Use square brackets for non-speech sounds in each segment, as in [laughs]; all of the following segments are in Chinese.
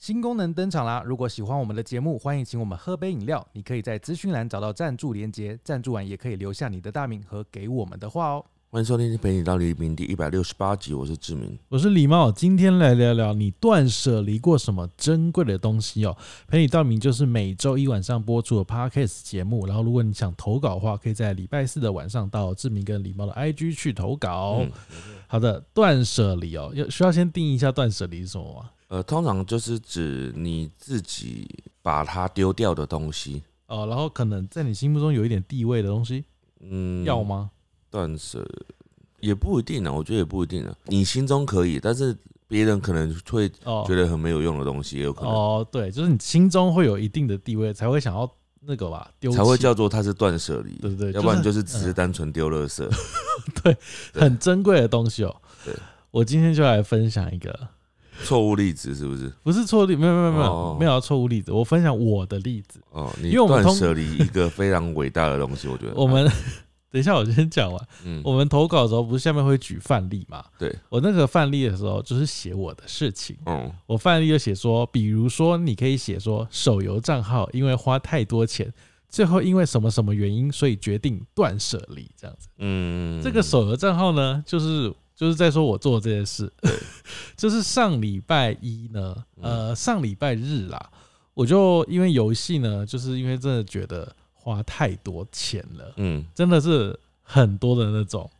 新功能登场啦！如果喜欢我们的节目，欢迎请我们喝杯饮料。你可以在资讯栏找到赞助连接，赞助完也可以留下你的大名和给我们的话哦。欢迎收听《陪你到黎明》第一百六十八集，我是志明。我是李茂，今天来聊聊你断舍离过什么珍贵的东西哦。陪你到黎明就是每周一晚上播出的 podcast 节目，然后如果你想投稿的话，可以在礼拜四的晚上到志明跟李茂的 IG 去投稿。嗯好的，断舍离哦，要需要先定义一下断舍离是什么吗？呃，通常就是指你自己把它丢掉的东西。哦，然后可能在你心目中有一点地位的东西，嗯，要吗？断舍也不一定啊，我觉得也不一定啊。你心中可以，但是别人可能会哦觉得很没有用的东西，也有可能、哦，对，就是你心中会有一定的地位，才会想要那个吧，丢才会叫做它是断舍离。对对对要不然就就是是只是单纯丢垃圾。[laughs] 对很珍贵的东西哦。对，我今天就来分享一个，错误例子是不是？不是错误例，没有没有没有、哦没有要错误例子，我分享我的例子。哦，你因为我们通断舍离一个非常伟大的东西，我觉得。我们 [laughs] 等一下，我先讲完。嗯，我们投稿的时候，不是下面会举范例嘛？对，我那个范例的时候，就是写我的事情。嗯我范例就写说，比如说，你可以写说，手游账号因为花太多钱，最后因为什么什么原因，所以决定断舍离，这样子。嗯，这个手游账号呢，就是就是在说我做的这件事，[laughs] 就是上礼拜一呢，呃，上礼拜日啦，我就因为游戏呢，就是因为真的觉得花太多钱了，嗯真的是很多的那种。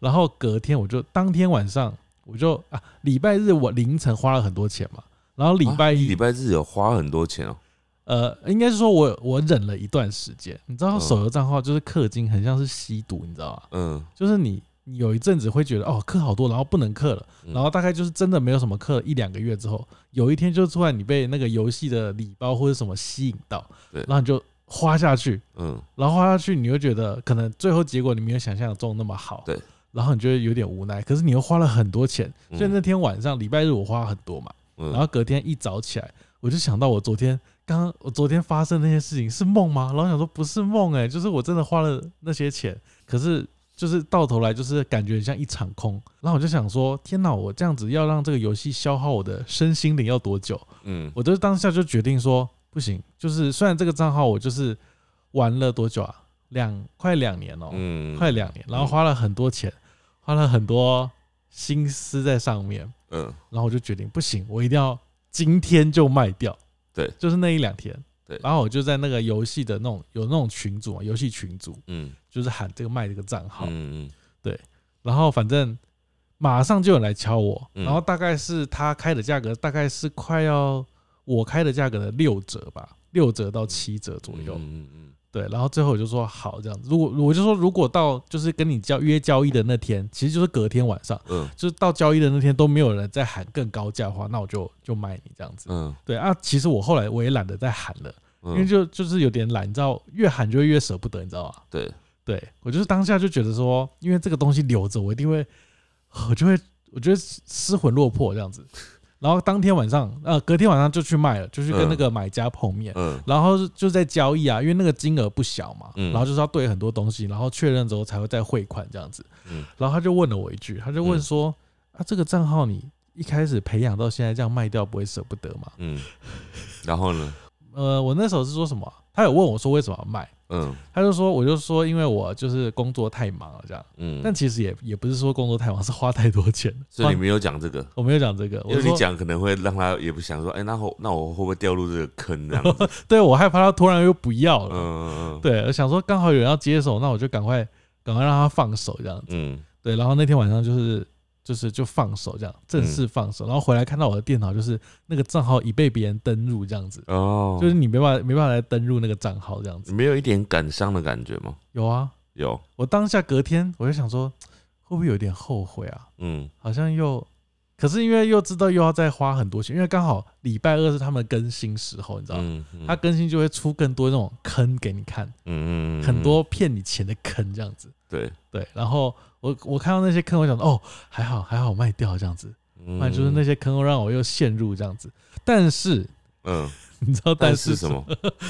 然后隔天我就当天晚上我就啊，礼拜日我凌晨花了很多钱嘛，然后礼拜一、啊礼拜日有花很多钱哦。呃，应该是说我我忍了一段时间，你知道嗯手游账号就是氪金，很像是吸毒，你知道吗？嗯就是你你有一阵子会觉得哦氪好多，然后不能氪了，嗯。然后大概就是真的没有什么氪，一两个月之后，有一天就突然你被那个游戏的礼包或者什么吸引到，对然后你就花下去，嗯。然后花下去你又觉得可能最后结果你没有想象中那么好，对，然后你就会有点无奈，可是你又花了很多钱，嗯所以那天晚上礼拜日我花很多嘛，嗯，然后隔天一早起来，我就想到我昨天刚刚我昨天发生那些事情是梦吗？然后想说不是梦哎、就是我真的花了那些钱，可是就是到头来就是感觉很像一场空。然后我就想说，天哪，我这样子要让这个游戏消耗我的身心灵要多久？嗯我就当下就决定说不行，就是虽然这个账号我就是玩了多久啊，两快两年哦、嗯快两年，然后花了很多钱，花了很多心思在上面。嗯然后我就决定不行，我一定要今天就卖掉。对，就是那一两天。对。然后我就在那个游戏的那种有那种群组嘛，游戏群组嗯。就是喊这个卖这个账号，嗯然后反正马上就有人来敲我，嗯。然后大概是他开的价格大概是快要我开的价格的六折吧，六折到七折左右。嗯嗯对，然后最后我就说好这样子。如果我就说如果到就是跟你交约交易的那天，其实就是隔天晚上，嗯就是到交易的那天都没有人在喊更高价的话，那我就就卖你这样子。嗯对啊，其实我后来我也懒得再喊了，嗯，因为就就是有点懒，你知道，越喊就会越舍不得，你知道吗？对，对我就是当下就觉得说，因为这个东西留着，我一定会，我就会，我觉得失魂落魄这样子。然后当天晚上，呃，隔天晚上就去卖了，就去跟那个买家碰面，嗯然后就在交易啊，因为那个金额不小嘛，嗯然后就是要对很多东西，然后确认之后才会再汇款这样子。嗯然后他就问了我一句，他就问说：“啊，这个账号你一开始培养到现在这样卖掉，不会舍不得吗嗯，然后呢？？”呃，我那时候是说什么啊？他有问我说为什么要卖，嗯他就说我就说因为我就是工作太忙了这样，嗯，但其实也也不是说工作太忙，是花太多钱。花所以你没有讲这个，我没有讲这个，因为你讲可能会让他也不想说，哎，那我那我会不会掉入这个坑这样子？[laughs] 对我害怕他突然又不要了，嗯对，我想说刚好有人要接手，那我就赶快赶快让他放手这样子。嗯对，然后那天晚上就是就是就放手这样，正式嗯放手，然后回来看到我的电脑就是那个账号已被别人登入这样子，哦，就是你没办法没办法来登入那个账号这样子。没有一点感伤的感觉吗？有啊，有，我当下隔天我就想说，[tsk] 会不会有点后悔啊？嗯。好像又，可是因为又知道又要再花很多钱，因为刚好礼拜二是他们更新时候，你知道吗？他更新就会出更多那种坑给你看，嗯嗯嗯很多骗你钱的坑这样子。对，对，然后我我看到那些坑，我想说哦，还好还好卖掉这样子，不然就是那些坑让我又陷入这样子。但是嗯，[laughs] 你知道但是是什么？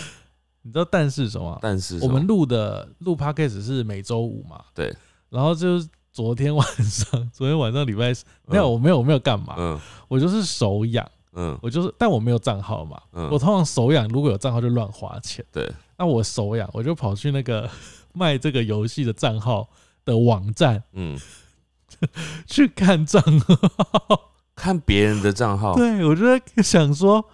[laughs] 你知道但是什么啊？但是我们录的录 podcast 是每周五嘛？对。然后就是昨天晚上，[laughs] 昨天晚上礼拜四没有，嗯我没有我没有干嘛，嗯。我就是手痒，嗯。我就是，但我没有账号嘛，嗯。我通常手痒，如果有账号就乱花钱。对，那我手痒，我就跑去那个 [laughs] 卖这个游戏的账号的网站嗯，[laughs] 去看账号。看别人的账号，对，我就在想说，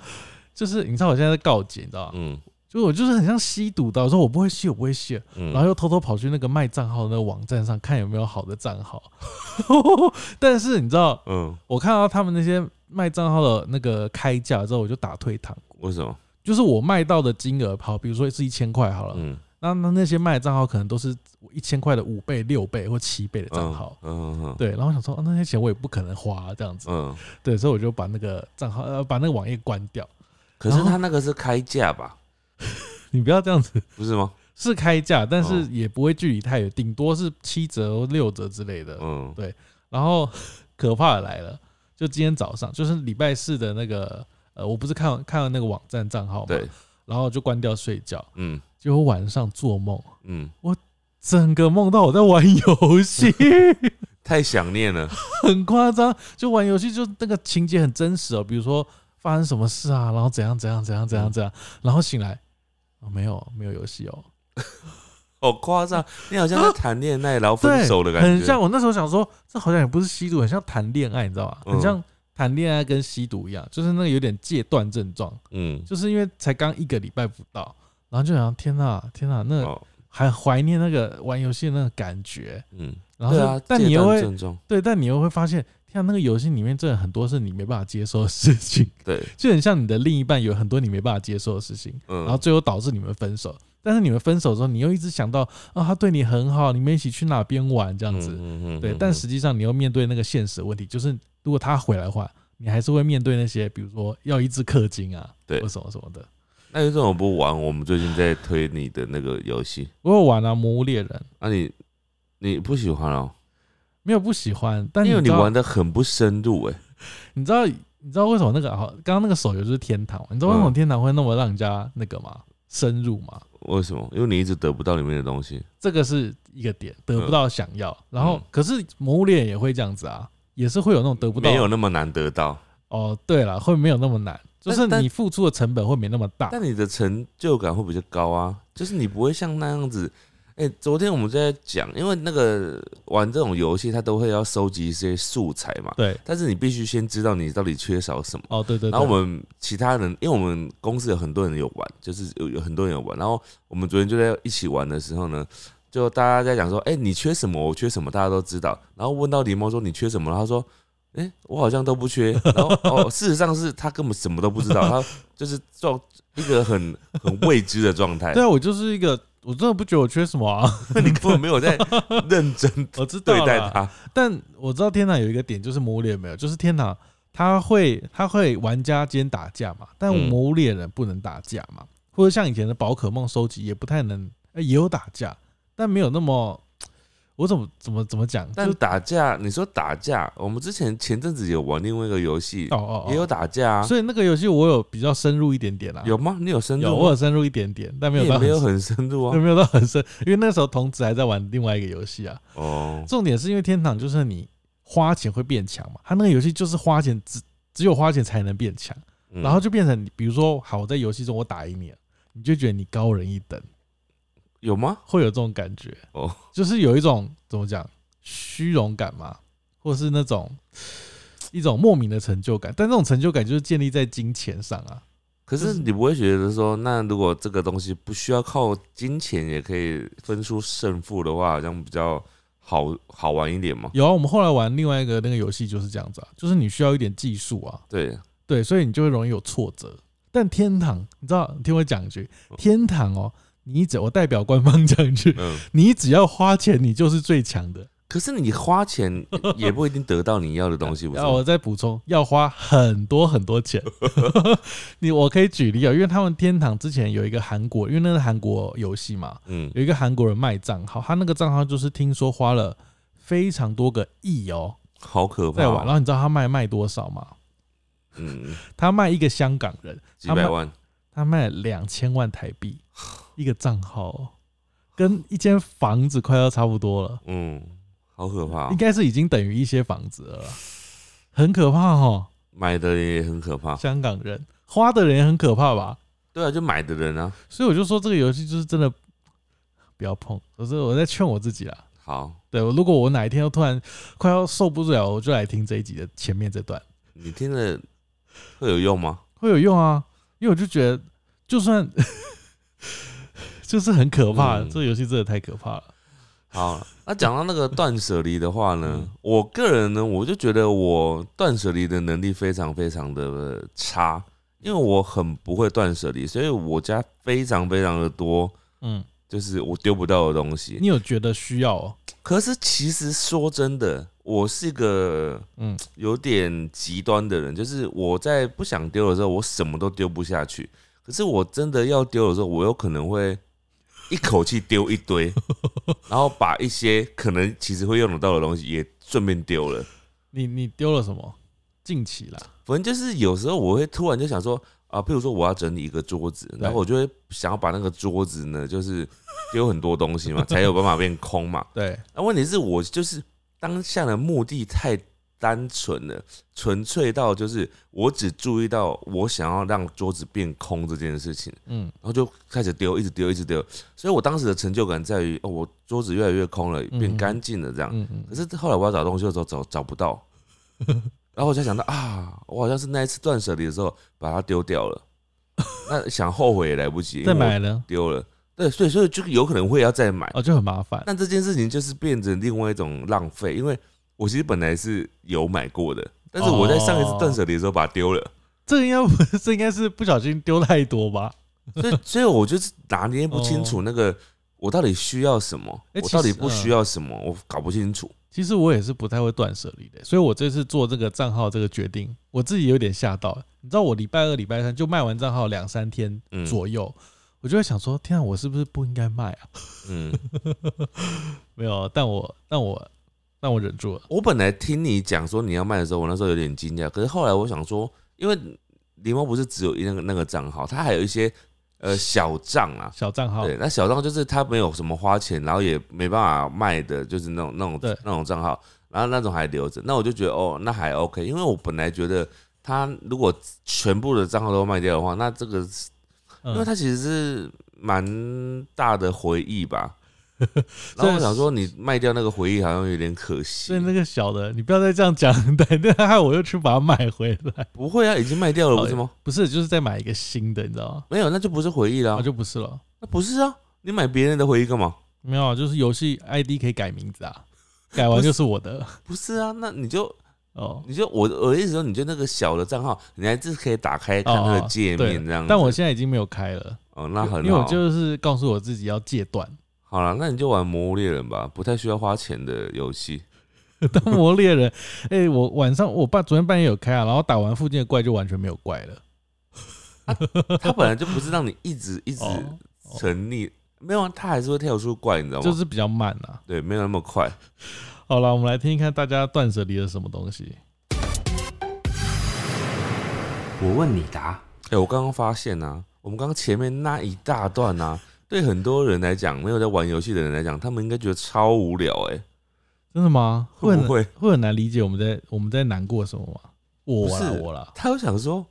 就是你知道我现在在告解，你知道吗？嗯就我就是很像吸毒的，我说我不会吸，我不会吸，嗯，然后又偷偷跑去那个卖账号的那个网站上看有没有好的账号。[laughs] 但是你知道，嗯，我看到他们那些卖账号的那个开价之后，我就打退堂鼓。为什么？就是我卖到的金额，好，比如说是一千块好了，嗯，那那那些卖的账号可能都是一千块的五倍、六倍或七倍的账号。嗯嗯对，然后我想说、啊那些钱我也不可能花这样子，嗯，对，所以我就把那个账号呃把那个网页关掉。可是他那个是开价吧？[laughs] 你不要这样子，不是吗？是开价，但是哦。也不会距离太远，顶多是七折六折之类的。嗯。对。然后 [laughs] 可怕的来了，就今天早上，就是礼拜四的那个呃，我不是看看了那个网站账号嘛，对，然后就关掉睡觉，嗯。结果晚上做梦，嗯，我整个梦到我在玩游戏，[laughs] 太想念了，很夸张。就玩游戏，就那个情节很真实哦，比如说发生什么事啊，然后怎样怎样怎样怎样怎样，然后醒来，哦，没有没有游戏哦，[laughs] 好夸张！你好像在谈恋爱然后分，手的感觉，很像我那时候想说，这好像也不是吸毒，很像谈恋爱，你知道吗？嗯。很像谈恋爱跟吸毒一样，就是那个有点戒断症状，嗯，就是因为才刚一个礼拜不到，然后就想天哪天哪，那哦，还怀念那个玩游戏的那个感觉，嗯，然后就、对啊，戒断但你又会对，但你又会发现，天啊，那个游戏里面真的很多是你没办法接受的事情，[laughs] 对，就很像你的另一半有很多你没办法接受的事情，嗯，然后最后导致你们分手。但是你们分手之后，你又一直想到啊，他对你很好，你们一起去哪边玩这样子，对。嗯嗯嗯但实际上你又面对那个现实的问题，就是如果他回来的话，你还是会面对那些，比如说要一直氪金啊，对或什么什么的。那你为什么不玩我们最近在推你的那个游戏？我有玩啊，《魔物猎人》，那、你你不喜欢哦？没有不喜欢，但因为你玩的很不深入哎、[laughs] 你知道你知道为什么那个好？刚刚那个手游就是天堂，你知道为什么嗯天堂会那么让人家那个吗？深入吗？为什么？因为你一直得不到里面的东西。这个是一个点，得不到想要。然后嗯，可是魔物猎人也会这样子啊，也是会有那种得不到。没有那么难得到，哦，对了，会没有那么难，就是你付出的成本会没那么大。但你的成就感会比较高啊，就是你不会像那样子。哎、昨天我们在讲，因为那个玩这种游戏，它都会要收集一些素材嘛，对，但是你必须先知道你到底缺少什么。哦，对对对。然后我们其他人，因为我们公司有很多人有玩，就是有有很多人有玩。然后我们昨天就在一起玩的时候呢，就大家在讲说，哎、你缺什么？我缺什么？大家都知道。然后问到狸猫说你缺什么？他说，哎、我好像都不缺。然后哦，事实上是他根本什么都不知道，他就是状一个很很未知的状态 [laughs] 对。啊，我就是一个，我真的不觉得我缺什么啊，[laughs] 你根本没有在认真 [laughs] 我知道对待啦他。但我知道天堂有一个点就是魔物猎人没有，就是天堂他会他会玩家间打架嘛，但嗯魔物猎人不能打架嘛，或者像以前的宝可梦收集也不太能，呃也有打架，但没有那么，我怎么怎么怎么讲？但就打架，你说打架，我们之前前阵子有玩另外一个游戏，哦哦哦，也有打架啊。所以那个游戏我有比较深入一点点啦，有吗？你有深入有？我有深入一点点，但没有到没有很深入啊。对 [laughs] 没有到很深，因为那时候童子还在玩另外一个游戏啊。哦，重点是因为天堂就是你花钱会变强嘛，他那个游戏就是花钱只只有花钱才能变强，嗯然后就变成你比如说好我在游戏中我打赢你了，你就觉得你高人一等，有吗？会有这种感觉，哦，就是有一种怎么讲虚荣感嘛，或是那种一种莫名的成就感，但这种成就感就是建立在金钱上啊。可是你不会觉得说，那如果这个东西不需要靠金钱也可以分出胜负的话，好像比较好好玩一点吗？有啊，我们后来玩另外一个那个游戏就是这样子啊，就是你需要一点技术啊，对，对，所以你就会容易有挫折。但天堂，你知道，你听我讲一句，天堂哦，你只我代表官方讲一句，嗯。你只要花钱，你就是最强的。可是你花钱 [laughs] 也不一定得到你要的东西，不是吗？然后我再补充，要花很多很多钱。[laughs] 你我可以举例啊，因为他们天堂之前有一个韩国，因为那是韩国游戏嘛，嗯，有一个韩国人卖账号，他那个账号就是听说花了非常多个亿哦好可怕在玩，然哦。后你知道他卖卖多少吗？嗯，[laughs] 他卖一个香港人，几百万，他卖两千万台币一个账号哦，跟一间房子快要差不多了，嗯，好可怕哦应。该是已经等于一些房子了，很可怕哦。买的人也很可怕。香港人花的人也很可怕吧？对啊，就买的人啊。所以我就说这个游戏就是真的不要碰。我是我在劝我自己啦。好，对，如果我哪一天又突然快要受不了，我就来听这一集的前面这段，你听了会有用吗？会有用啊。因为我就觉得，就算就是很可怕，嗯这个游戏真的太可怕了。好，那讲到那个断舍离的话呢嗯，我个人呢，我就觉得我断舍离的能力非常非常的差，因为我很不会断舍离，所以我家非常非常的多，嗯，就是我丢不到的东西。你有觉得需要哦？可是其实说真的，我是一个嗯有点极端的人，就是我在不想丢的时候，我什么都丢不下去。可是我真的要丢的时候，我有可能会一口气丢一堆，[laughs] 然后把一些可能其实会用得到的东西也顺便丢了。你你丢了什么？近期啦，反正就是有时候我会突然就想说啊，譬如说我要整理一个桌子，然后我就会想要把那个桌子呢，就是丢很多东西嘛，才有办法变空嘛。[laughs] 对，那问题是我就是当下的目的太单纯的，纯粹到就是我只注意到我想要让桌子变空这件事情，嗯然后就开始丢，一直丢，一直丢。所以我当时的成就感在于，哦，我桌子越来越空了，变干净了这样。嗯嗯可是后来我要找东西的时候找找不到，[laughs] 然后我才想到啊，我好像是那一次断舍离的时候把它丢掉了。[laughs] 那想后悔也来不及，再我买了？丢了。对，所以所以就有可能会要再买。哦，就很麻烦。但这件事情就是变成另外一种浪费，因为我其实本来是有买过的，但是我在上一次断舍离的时候把它丢了，这个应该不是，[laughs] 这应该是不小心丢太多吧？所以所以我就是拿捏不清楚那个我到底需要什么，欸我到底不需要什么，我搞不清楚。其实我也是不太会断舍离的，所以我这次做这个账号这个决定，我自己有点吓到。你知道，我礼拜二、礼拜三就卖完账号两三天嗯左右，我就会想说：天啊，我是不是不应该卖啊？嗯，[laughs] 没有，但我但我但我忍住了。我本来听你讲说你要卖的时候，我那时候有点惊讶，可是后来我想说，因为狸猫不是只有那个那个账号，它还有一些呃小账啊。小账号，对，那小账就是他没有什么花钱，然后也没办法卖的，就是那种那种那种账号，然后那种还留着，那我就觉得哦，那还 OK，因为我本来觉得他如果全部的账号都卖掉的话，那这个是因为嗯，它其实是蛮大的回忆吧。[laughs] 然后我想说，你卖掉那个回忆好像有点可惜所以。那个小的，你不要再这样讲，对，那害我又去把它买回来。不会啊，已经卖掉了，哦不是吗？不是，就是再买一个新的，你知道吗？没有，那就不是回忆了啊，。就不是了。那不是啊，你买别人的回忆干嘛？没有啊，就是游戏 ID 可以改名字啊，改完就是我的 [laughs] 不是啊，那你就哦。你就我我的意思说，你就那个小的账号，你还是可以打开看它的界面这样子。但我现在已经没有开了，哦，那很好。因为我就是告诉我自己要戒断。好了，那你就玩《魔物猎人》吧，不太需要花钱的游戏。[laughs] 当魔猎人，哎、我晚上我爸昨天半夜有开啊，然后打完附近的怪就完全没有怪了。他本来就不是让你一直一直哦哦沉溺，没有啊，它还是会跳出怪，你知道吗？就是比较慢啊。对，没有那么快。[laughs] 好了，我们来听一看大家断舍离了什么东西。我问你答。哎、我刚刚发现啊，我们刚刚前面那一大段啊，对很多人来讲，没有在玩游戏的人来讲，他们应该觉得超无聊哎、真的吗？很会不会会很难理解我们在我们在难过什么吗？我啦不是我啦，他有想说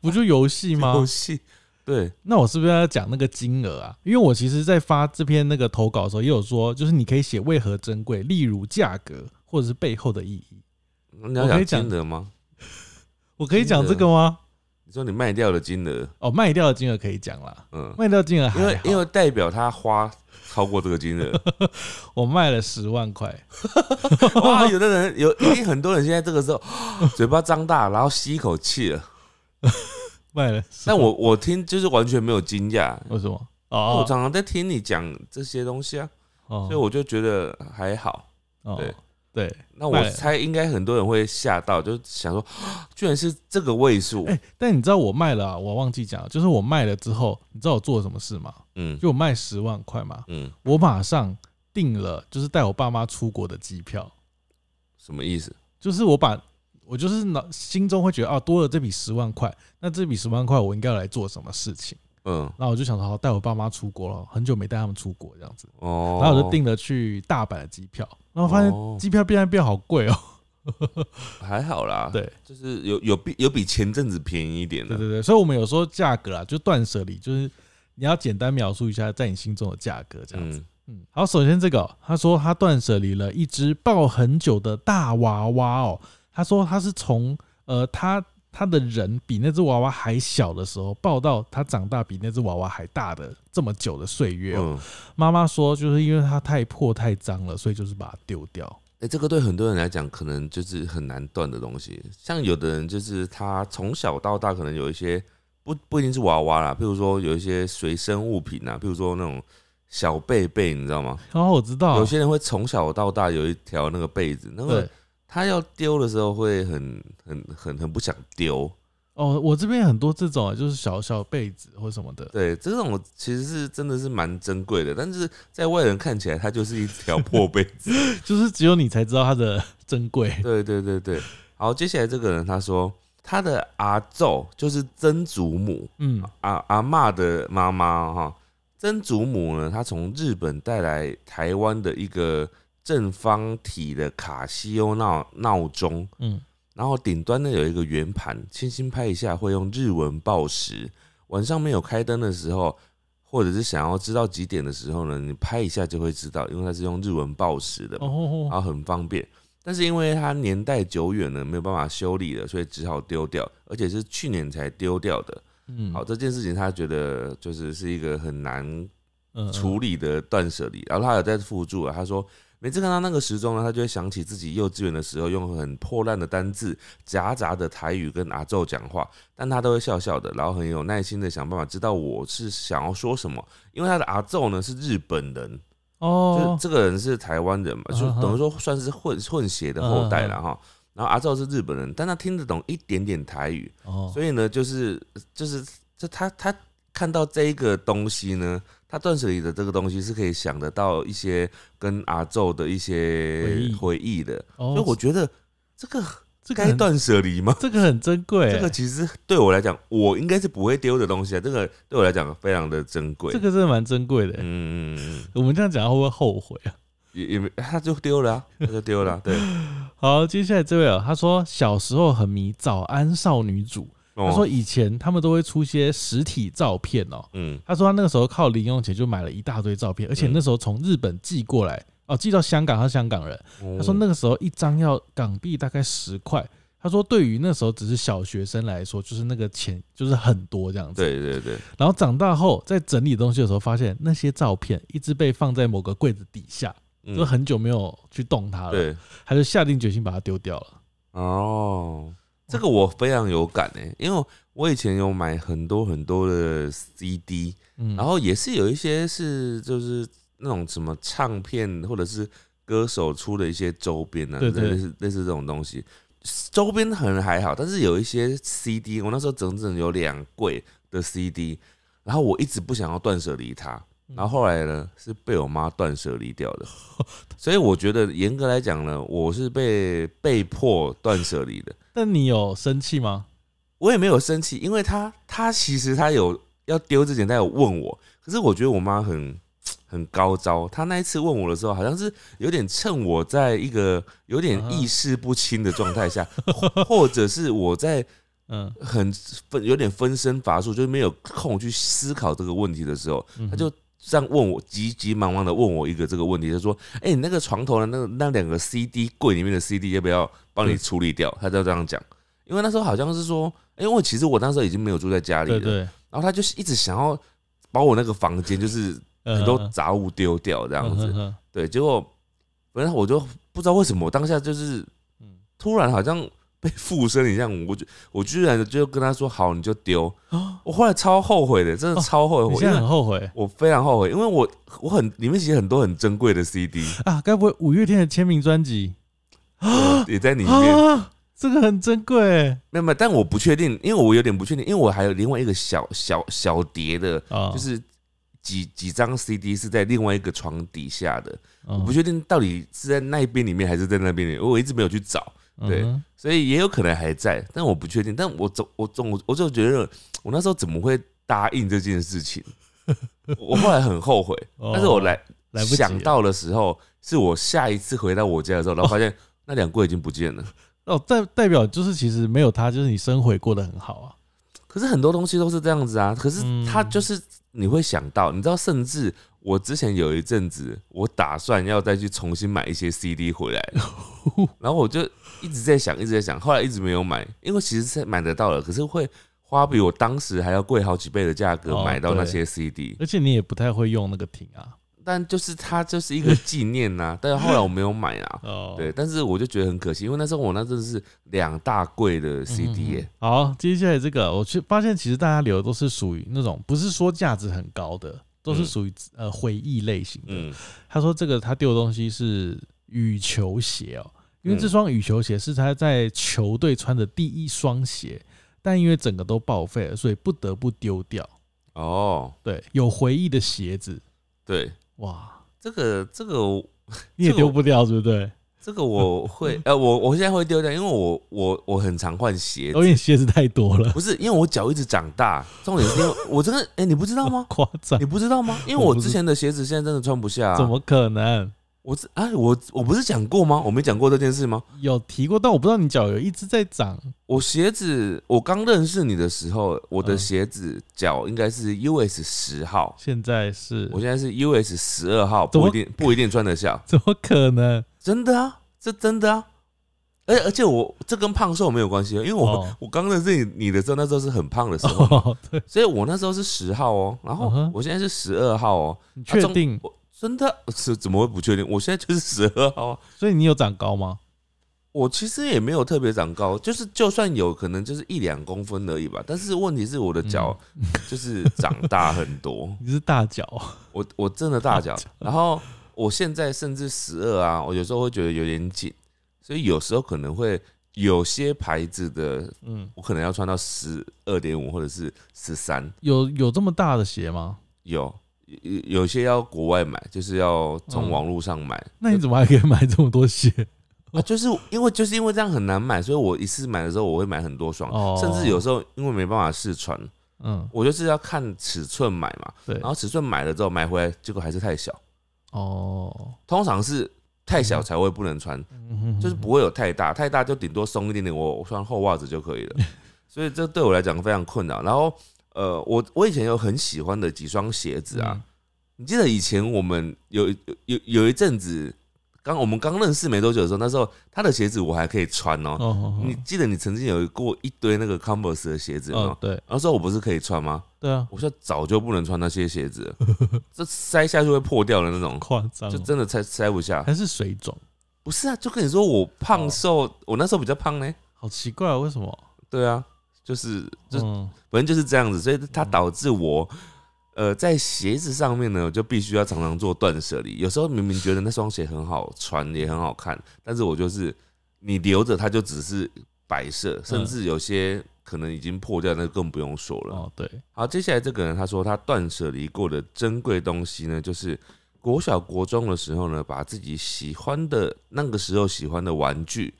不就游戏吗？[laughs] 游戏，对，那我是不是要讲那个金额啊？因为我其实，在发这篇那个投稿的时候，也有说，就是你可以写为何珍贵，例如价格或者是背后的意义。你要讲金额吗？我可以讲这个吗？你说你卖掉的金额，哦，卖掉的金额可以讲啦，嗯，卖掉金额还好因为因为代表他花超过这个金额。[laughs] 我卖了十万块，[laughs] 哇，有的人有一定很多人现在这个时候 [gasps] 嘴巴张大，然后吸一口气了。[laughs] 卖了10万。但我我听就是完全没有惊讶，为什么？我哦常常在听你讲这些东西啊，哦，所以我就觉得还好。哦对对，那我猜应该很多人会吓到，就想说，啊 [gasps] 居然是这个位数。哎、但你知道我卖了、啊，我忘记讲，就是我卖了之后，你知道我做了什么事吗？嗯就我卖十万块嘛，嗯，我马上订了，就是带我爸妈出国的机票。什么意思？就是我把我就是脑心中会觉得啊，多了这笔十万块，那这笔十万块我应该要来做什么事情？嗯，然后我就想说，好，带我爸妈出国了，很久没带他们出国这样子，哦，然后我就订了去大阪的机票，然后发现哦。机票变来变好贵哦，[laughs] 还好啦，对，就是有有比有比前阵子便宜一点的，对对对，所以我们有时候价格啊，就断舍离，就是你要简单描述一下在你心中的价格这样子。嗯，嗯，好，首先这个哦、他说他断舍离了一只抱很久的大娃娃哦，他说他是从呃他他的人比那只娃娃还小的时候抱到他长大比那只娃娃还大的这么久的岁月妈妈说就是因为它太破太脏了，所以就是把它丢掉。哎、这个对很多人来讲，可能就是很难断的东西。像有的人就是他从小到大，可能有一些不不一定是娃娃啦，譬如说有一些随身物品啊，譬如说那种小被被，你知道吗？哦我知道有些人会从小到大有一条那个被子，那个对他要丢的时候会很很很很不想丢。哦，我这边很多这种啊就是小小被子或什么的。对，这种其实是真的是蛮珍贵的，但是在外人看起来，它就是一条破被子。[laughs] 就是只有你才知道它的珍贵。对对对对。好，接下来这个人他说，他的阿昼就是曾祖母，嗯阿阿嬷的妈妈哈，曾祖母呢，她从日本带来台湾的一个正方体的卡西欧闹闹钟，嗯，然后顶端呢有一个圆盘，轻轻拍一下会用日文报时。晚上没有开灯的时候，或者是想要知道几点的时候呢，你拍一下就会知道，因为它是用日文报时的然后很方便。但是因为它年代久远了，没有办法修理了，所以只好丢掉，而且是去年才丢掉的。嗯，好，这件事情他觉得就是是一个很难嗯处理的断舍离。然后他有在附注啊，他说每次看到那个时钟呢，他就会想起自己幼稚园的时候用很破烂的单字夹杂的台语跟阿昼讲话，但他都会笑笑的，然后很有耐心的想办法知道我是想要说什么。因为他的阿昼呢是日本人，就哦是，这个人是台湾人嘛，就等于说算是混混血的后代了哈。然后阿昼是日本人，但他听得懂一点点台语，哦，所以呢，就是就是就他他看到这一个东西呢，他断舍离的这个东西是可以想得到一些跟阿昼的一些回忆的，哦所以我觉得这个该这个很断舍离吗？这个很珍贵欸，这个其实对我来讲，我应该是不会丢的东西啊。这个对我来讲非常的珍贵。这个真的蛮珍贵的欸。嗯嗯嗯，我们这样讲会不会后悔啊？也也没他就丢了啊，他就丢了啊。对，[laughs] 好，接下来这位啊，他说小时候很迷早安少女组，他哦说以前他们都会出些实体照片哦。嗯他说他那个时候靠零用钱就买了一大堆照片，而且嗯那时候从日本寄过来哦，寄到香港，他是香港人。他他说那个时候一张要港币大概十块。他说对于那时候只是小学生来说，就是那个钱就是很多这样子。对对对，然后长大后在整理东西的时候，发现那些照片一直被放在某个柜子底下，嗯就很久没有去动它了。对他就下定决心把它丢掉了。哦，这个我非常有感诶，因为我以前有买很多很多的 CD，嗯，然后也是有一些是就是那种什么唱片或者是歌手出的一些周边啊，对对类似类似这种东西。周边可能还好，但是有一些 CD，我那时候整整有两柜的 CD，然后我一直不想要断舍离它，嗯然后后来呢是被我妈断舍离掉的，所以我觉得严格来讲呢，我是被被迫断舍离的。但你有生气吗？我也没有生气，因为他他其实他有要丢之前，他有问我，可是我觉得我妈很很高招。她那一次问我的时候，好像是有点趁我在一个有点意识不清的状态下，或 [laughs] 或者是我在嗯，很分有点分身乏术，就是没有空去思考这个问题的时候，嗯他就这样问我，急急忙忙的问我一个这个问题，他说：“哎、你那个床头的那个那两个 CD 柜里面的 CD 要不要帮你处理掉？”他就这样讲，因为那时候好像是说，因为其实我那时候已经没有住在家里了，然后他就是一直想要把我那个房间就是很多杂物丢掉这这样子，对，结果反正我就不知道为什么我当下就是嗯。突然好像被附身一样，我就我居然就跟他说好你就丢，我后来超后悔的，真的哦超后悔，你现在很后悔我非常后悔，因为我我很里面其实很多很珍贵的 CD 啊？该不会五月天的签名专辑也在里面，啊？这个很珍贵欸没有没有，但我不确定，因为我有点不确定，因为我还有另外一个小小小碟的，啊，就是几几张 CD 是在另外一个床底下的，我我不确定到底是在那一边里面还是在那边里面，我一直没有去找。对嗯所以也有可能还在，但我不确定。但我总我总我就觉得，我那时候怎么会答应这件事情？[laughs] 我后来很后悔，哦但是我来想到的时候，是我下一次回到我家的时候，然后发现那两柜已经不见了。[laughs] 哦，代代表就是其实没有他，就是你生活过得很好啊。可是很多东西都是这样子啊，可是嗯它就是你会想到，你知道，甚至我之前有一阵子，我打算要再去重新买一些 CD 回来，[laughs] 然后我就一直在想，一直在想，后来一直没有买，因为其实是买得到了，可是会花比我当时还要贵好几倍的价格哦买到那些 CD，而且你也不太会用那个听啊。但就是它就是一个纪念呐、[laughs] 但是后来我没有买啊。哦，对，但是我就觉得很可惜，因为那时候我那真的是两大柜的 CD 耶、好，接下来这个，我去发现其实大家留的都是属于那种不是说价值很高的，都是嗯属于呃回忆类型的。嗯，他说这个他丢的东西是羽球鞋哦，因为嗯这双羽球鞋是他在球队穿的第一双鞋，但因为整个都报废了，所以不得不丢掉。哦，对，有回忆的鞋子，对，哇，这个这个 [laughs] 你也丢不掉，对不对？这个我会，[laughs] 呃，我我现在会丢掉，因为我我我很常换鞋子因子，为鞋子太多了，不是因为我脚一直长大，重点是因为 [laughs] 我真的，哎、你不知道吗？夸张你，不知道吗？因为我之前的鞋子现在真的穿不下、啊，怎么可能？我只哎，我我不是讲过吗？我没讲过这件事吗？有提过，但我不知道你脚有一直在长。我鞋子，我刚认识你的时候，我的嗯鞋子脚应该是 US 十号，现在是我现在是 US 十二号，不一定不一定穿得下，[laughs] 怎么可能？真的啊，这真的啊。而而且我这跟胖瘦没有关系哦，因为我、哦我刚认识你你的时候，那时候是很胖的时候，所以我那时候是十号哦，然后我现在是十二号哦，你确定？我真的？是怎么会不确定？我现在就是十二号啊，所以你有长高吗？我其实也没有特别长高，就是就算有可能就是一两公分而已吧。但是问题是我的脚嗯。[laughs] 就是长大很多，你是大脚，我我真的大脚。大脚，然后我现在甚至十二啊，我有时候会觉得有点紧，所以有时候可能会有些牌子的嗯，我可能要穿到十二点五或者是十三，有有这么大的鞋吗？有有有些要国外买，就是要从嗯网络上买。那你怎么还可以买这么多鞋？啊，就是因为就是因为这样很难买，所以我一次买的时候我会买很多双，哦甚至有时候因为没办法试穿，嗯，我就是要看尺寸买嘛。对然，后尺寸买了之后买回来，结果还是太小，哦，通常是太小才会不能穿，嗯就是不会有太大，太大就顶多松一点点，我我穿厚袜子就可以了。[laughs] 所以这对我来讲非常困扰。然后呃，我我以前有很喜欢的几双鞋子啊，，你记得以前我们有有有有一阵子，刚我们刚认识没多久的时候，那时候他的鞋子我还可以穿哦、你记得你曾经有过一堆那个 Converse 的鞋子吗？哦，对那时候我不是可以穿吗？对啊，我现在早就不能穿那些鞋子了，这塞下去会破掉的那种，[laughs] 夸张哦，就真的塞塞不下。还是水肿，不是啊，就跟你说我胖哦瘦，我那时候比较胖呢。好奇怪啊，为什么？对啊，就是就嗯，反正就是这样子，所以它导致我。呃，在鞋子上面呢，就必须要常常做断舍离。有时候明明觉得那双鞋很好穿，也很好看，但是我就是你留着它就只是摆设，甚至有些可能已经破掉，那更不用说了。哦，对，好，接下来这个人他说他断舍离过的珍贵东西呢，就是国小国中的时候呢，把自己喜欢的那个时候喜欢的玩具，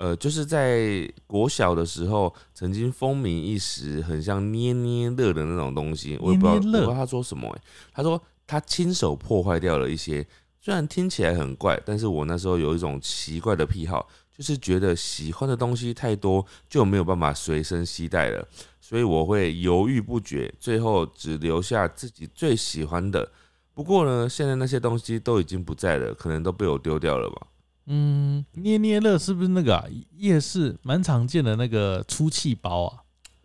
呃，就是在国小的时候曾经风靡一时，很像捏捏乐的那种东西，我也不知道，捏捏乐我不知道他说什么、欸，他说他亲手破坏掉了一些，虽然听起来很怪，但是我那时候有一种奇怪的癖好，就是觉得喜欢的东西太多，就没有办法随身携带了。所以我会犹豫不决，最后只留下自己最喜欢的。不过呢，现在那些东西都已经不在了，可能都被我丢掉了吧。嗯，捏捏乐是不是那个啊？夜市蛮常见的那个出气包啊，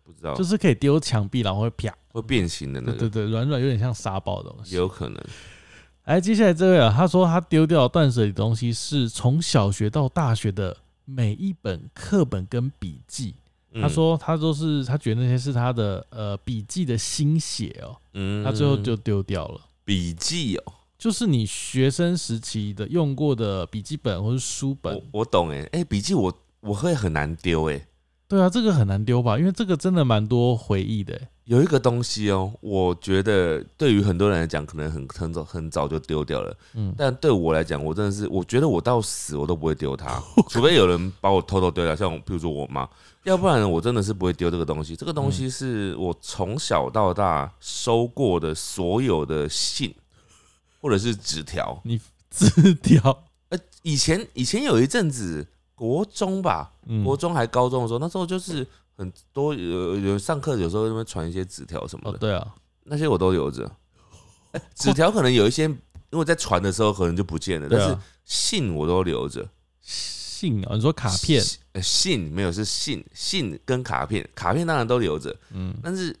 不知道，就是可以丢墙壁，然后会啪，会变形的那个，对对对，软软有点像沙包的东西。有可能。哎，接下来这位啊，他说他丢掉断舍离的东西是从小学到大学的每一本课本跟笔记。嗯他，说他都是他觉得那些是他的呃笔记的心血哦，嗯他最后就丢掉了。笔记哦，就是你学生时期的用过的笔记本或是书本我，我懂哎，哎，笔记我我会很难丢哎。对啊，这个很难丢吧？因为这个真的蛮多回忆的欸。有一个东西哦，我觉得对于很多人来讲，可能很很早很早就丢掉了。嗯，但对我来讲，我真的是，我觉得我到死我都不会丢它，[laughs] 除非有人把我偷偷丢掉，像比如说我妈，要不然我真的是不会丢这个东西。这个东西是我从小到大收过的所有的信或者是纸条。你纸条，[laughs] 呃，以前以前有一阵子，国中吧，嗯国中还高中的时候，那时候就是很多有有上课有时候在那边传一些纸条什么的，哦对啊，那些我都留着。哎纸条可能有一些，因为在传的时候可能就不见了，对但是啊，信我都留着。信啊，你说卡片，信没有是信，信跟卡片，卡片当然都留着，嗯，但是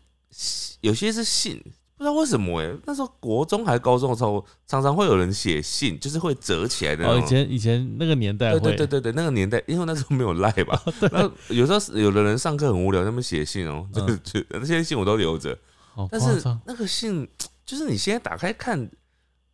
有些是信，不知道为什么哎、那时候国中还高中的时候，常常会有人写信，就是会折起来的那哦，以前以前那个年代对，对对对对，那个年代，因为那时候没有赖吧，[laughs] 然后有时候有的人上课很无聊，他们写信哦、嗯。就是就那些信我都留着，好但是，那个信就是你现在打开看，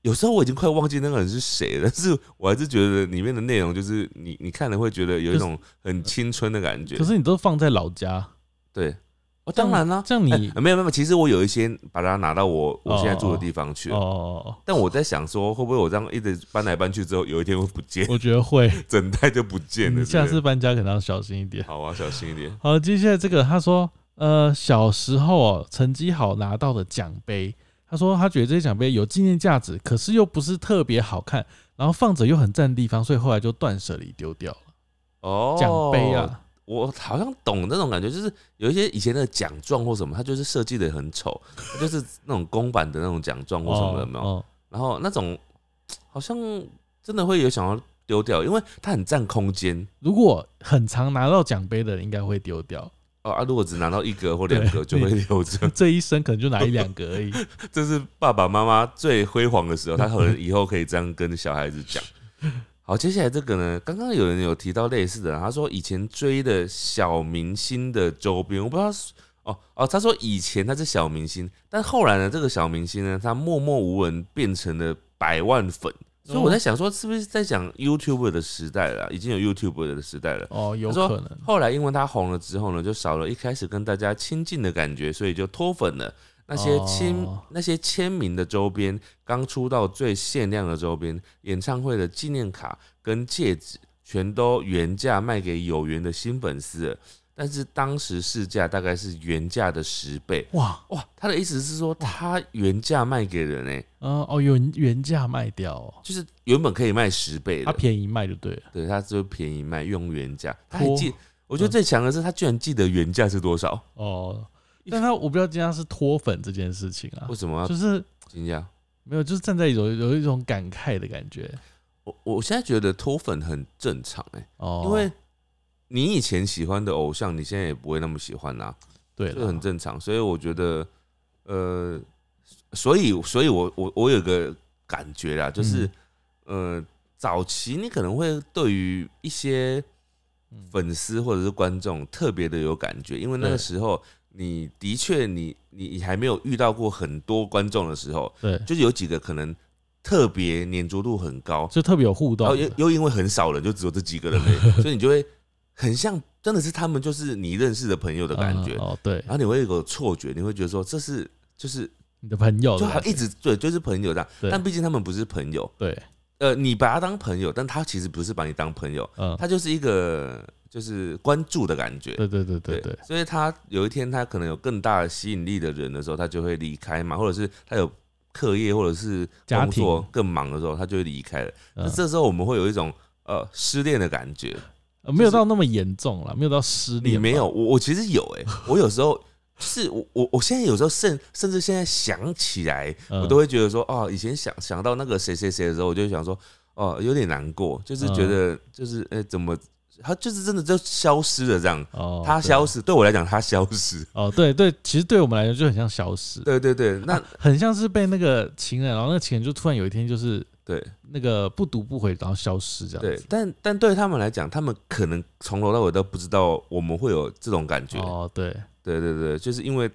有时候我已经快忘记那个人是谁了，但是我还是觉得里面的内容就是你你看了会觉得有一种很青春的感觉。可是你都放在老家，对，哦，当然啦，这样你哎没有没有，其实我有一些把它拿到我我现在住的地方去哦了。哦哦，但我在想说，会不会我这样一直搬来搬去之后，有一天会不见，我觉得会，[laughs] 整袋就不见了。下次搬家可能要小心一点。好啊，小心一点。好，接下来这个他说，呃，小时候哦成绩好拿到的奖杯，他说他觉得这些奖杯有纪念价值，可是又不是特别好看，然后放着又很占地方，所以后来就断舍离丢掉了。哦，奖杯啊，我好像懂那种感觉，就是有一些以前的奖状或什么，它就是设计的很丑，它就是那种公版的那种奖状或什么的，有没有？哦然后那种好像真的会有想要丢掉，因为它很占空间。如果很常拿到奖杯的人，应该会丢掉。哦啊，如果只拿到一格或两格，就会留着。[laughs] 这一生可能就拿一两格而已。[laughs] 这是爸爸妈妈最辉煌的时候，他可能以后可以这样跟小孩子讲。好，接下来这个呢，刚刚有人有提到类似的，他说以前追的小明星的周边，我不知道是哦哦，他说以前他是小明星，但后来呢，这个小明星呢，他默默无闻变成了百万粉，所以我在想说，是不是在讲 YouTube 的时代了，已经有 YouTube 的时代了。哦，有可能。后来因为他红了之后呢，就少了一开始跟大家亲近的感觉，所以就脱粉了。那些签、哦那些签名的周边，刚出到最限量的周边，演唱会的纪念卡跟戒指，全都原价卖给有缘的新粉丝了。但是当时市价大概是原价的十倍。哇，哇，他的意思是说，他原价卖给人哎、嗯、哦，原原价卖掉哦，就是原本可以卖十倍的，他便宜卖就对了。对，他就便宜卖，用原价。他还脱记，我觉得最强的是他居然记得原价是多少。哦，但他我不知道今天是脱粉这件事情啊为，什么要就是惊讶？没有，就是站在有有一种感慨的感觉。我我现在觉得脱粉很正常哎、哦，因为你以前喜欢的偶像，你现在也不会那么喜欢啦、对这很，正常。所以我觉得，呃，所以所以我我我有个感觉啦，就是、嗯呃，早期你可能会对于一些嗯粉丝或者是观众特别的有感觉，因为那个时候你的确你你你还没有遇到过很多观众的时候，对，就是有几个可能特别粘着度很高，就特别有互动然。后又又因为很少人，就只有这几个人而已，[laughs] 所以你就会很像真的是他们就是你认识的朋友的感觉，嗯哦，对。然，后你会有个错觉，你会觉得说这是就是你的朋友就好一直对就是朋友这样，但毕竟他们不是朋友，对，呃，你把他当朋友，但他其实不是把你当朋友，嗯，他就是一个就是关注的感觉。对对对对对，所以他有一天他可能有更大的吸引力的人的时候，他就会离开嘛，或者是他有课业或者是工作更忙的时候，他就会离开了。那嗯这时候我们会有一种呃失恋的感觉。呃没有到那么严重了，没有到失恋。你没有，？我我其实有哎、[laughs] 我有时候是我我我现在有时候甚甚至现在想起来，嗯我都会觉得说哦，以前想想到那个谁谁谁的时候，我就想说哦，有点难过，就是觉得就是哎、怎么他就是真的就消失了这样。他消失，对我来讲，他消失。哦，对对，其实对我们来说就很像消失，对对对，那啊很像是被那个情人，然后那个情人就突然有一天就是对那个不读不回，然后消失这样子。，对但但对他们来讲，他们可能从头到尾都不知道我们会有这种感觉。哦，对，对对对，就是因为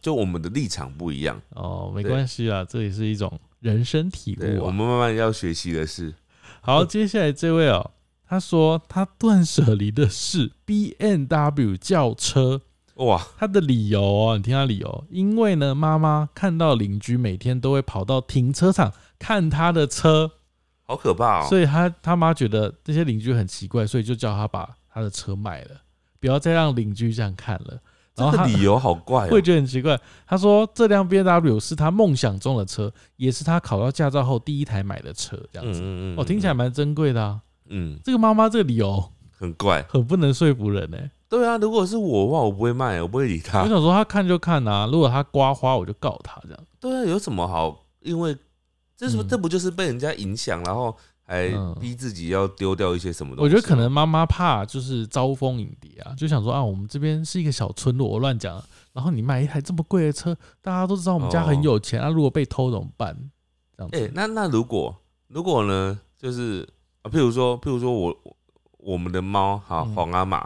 就我们的立场不一样。哦，没对关系啊，这也是一种人生体对，悟啊。我们慢慢要学习的是，好，接下来这位哦，他说他断舍离的是 [laughs] B N W 轿车，哇，他的理由哦，你听他理由，因为呢，妈妈看到邻居每天都会跑到停车场看他的车，好可怕哦！所以他他妈觉得这些邻居很奇怪，所以就叫他把他的车卖了，不要再让邻居这样看了。然后他这个理由好怪会哦。觉得很奇怪。他说这辆 B N W 是他梦想中的车，也是他考到驾照后第一台买的车，这样子。嗯哦，听起来蛮珍贵的啊。嗯，这个妈妈这个理由很怪。很不能说服人呢、对啊，如果是我的话，我不会卖，我不会理他我。想说他看就看啊，如果他刮花，我就告他这样。对啊，有什么好？因为这是不嗯这不就是被人家影响，然后还嗯逼自己要丢掉一些什么东西吗？我觉得可能妈妈怕就是招蜂引蝶啊，就想说啊，我们这边是一个小村落，我乱讲。然后你买一台这么贵的车，大家都知道我们家很有钱、啊，如果被偷怎么办？这样子。哎、那那如果如果呢，就是啊，譬如说，譬如说我我我们的猫好嗯黄阿玛，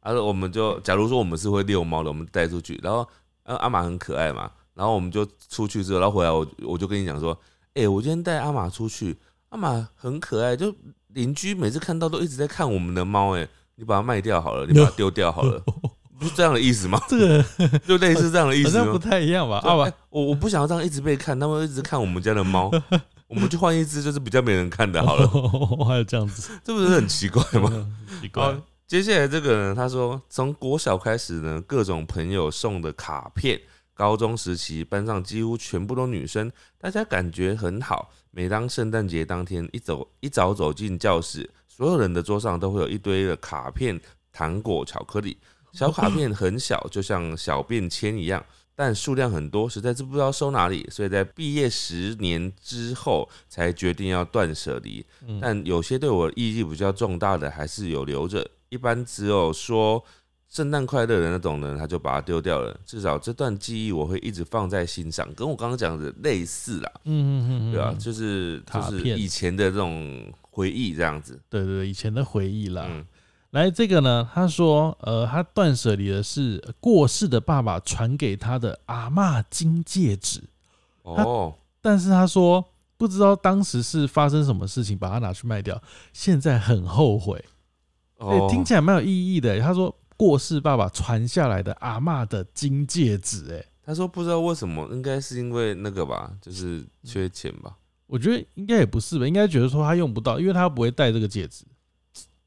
啊，我们就假如说我们是会遛猫的，我们带出去，然后呃阿玛很可爱嘛，然后我们就出去之后，然后回来我我就跟你讲说，哎、我今天带阿玛出去，阿玛很可爱，就邻居每次看到都一直在看我们的猫，哎，你把它卖掉好了，你把它丢掉好了，[laughs] 不是这样的意思吗？这个 [laughs] 就类似这样的意思吗好像不？太一样吧？对啊吧哎，我我不想要这样一直被看，他们一直看我们家的猫，我们就换一只就是比较没人看的好了，[laughs] 还有这样子，这不是很奇怪吗？嗯奇怪好，接下来这个呢，他说从国小开始呢，各种朋友送的卡片，高中时期班上几乎全部都女生，大家感觉很好。每当圣诞节当天一走一早走进教室，所有人的桌上都会有一堆的卡片、糖果、巧克力。小卡片很小，就像小便签一样，但数量很多，实在是不知道收哪里，所以在毕业十年之后才决定要断舍离。嗯但有些对我意义比较重大的还是有留着，一般只有说圣诞快乐的那种人，他就把它丢掉了。至少这段记忆我会一直放在心上，跟我刚刚讲的类似啦，嗯嗯嗯嗯，对啊，嗯就是就是以前的这种回忆这样子。对对对，以前的回忆啦。嗯，来，这个呢，他说，呃，他断舍离的是过世的爸爸传给他的阿嬷金戒指，哦，但是他说不知道当时是发生什么事情把它拿去卖掉，现在很后悔。对，哦，听起来蛮有意义的。他说过世爸爸传下来的阿嬷的金戒指，哎，他说不知道为什么，应该是因为那个吧，就是缺钱吧。我觉得应该也不是吧，应该觉得说他用不到，因为他不会戴这个戒指。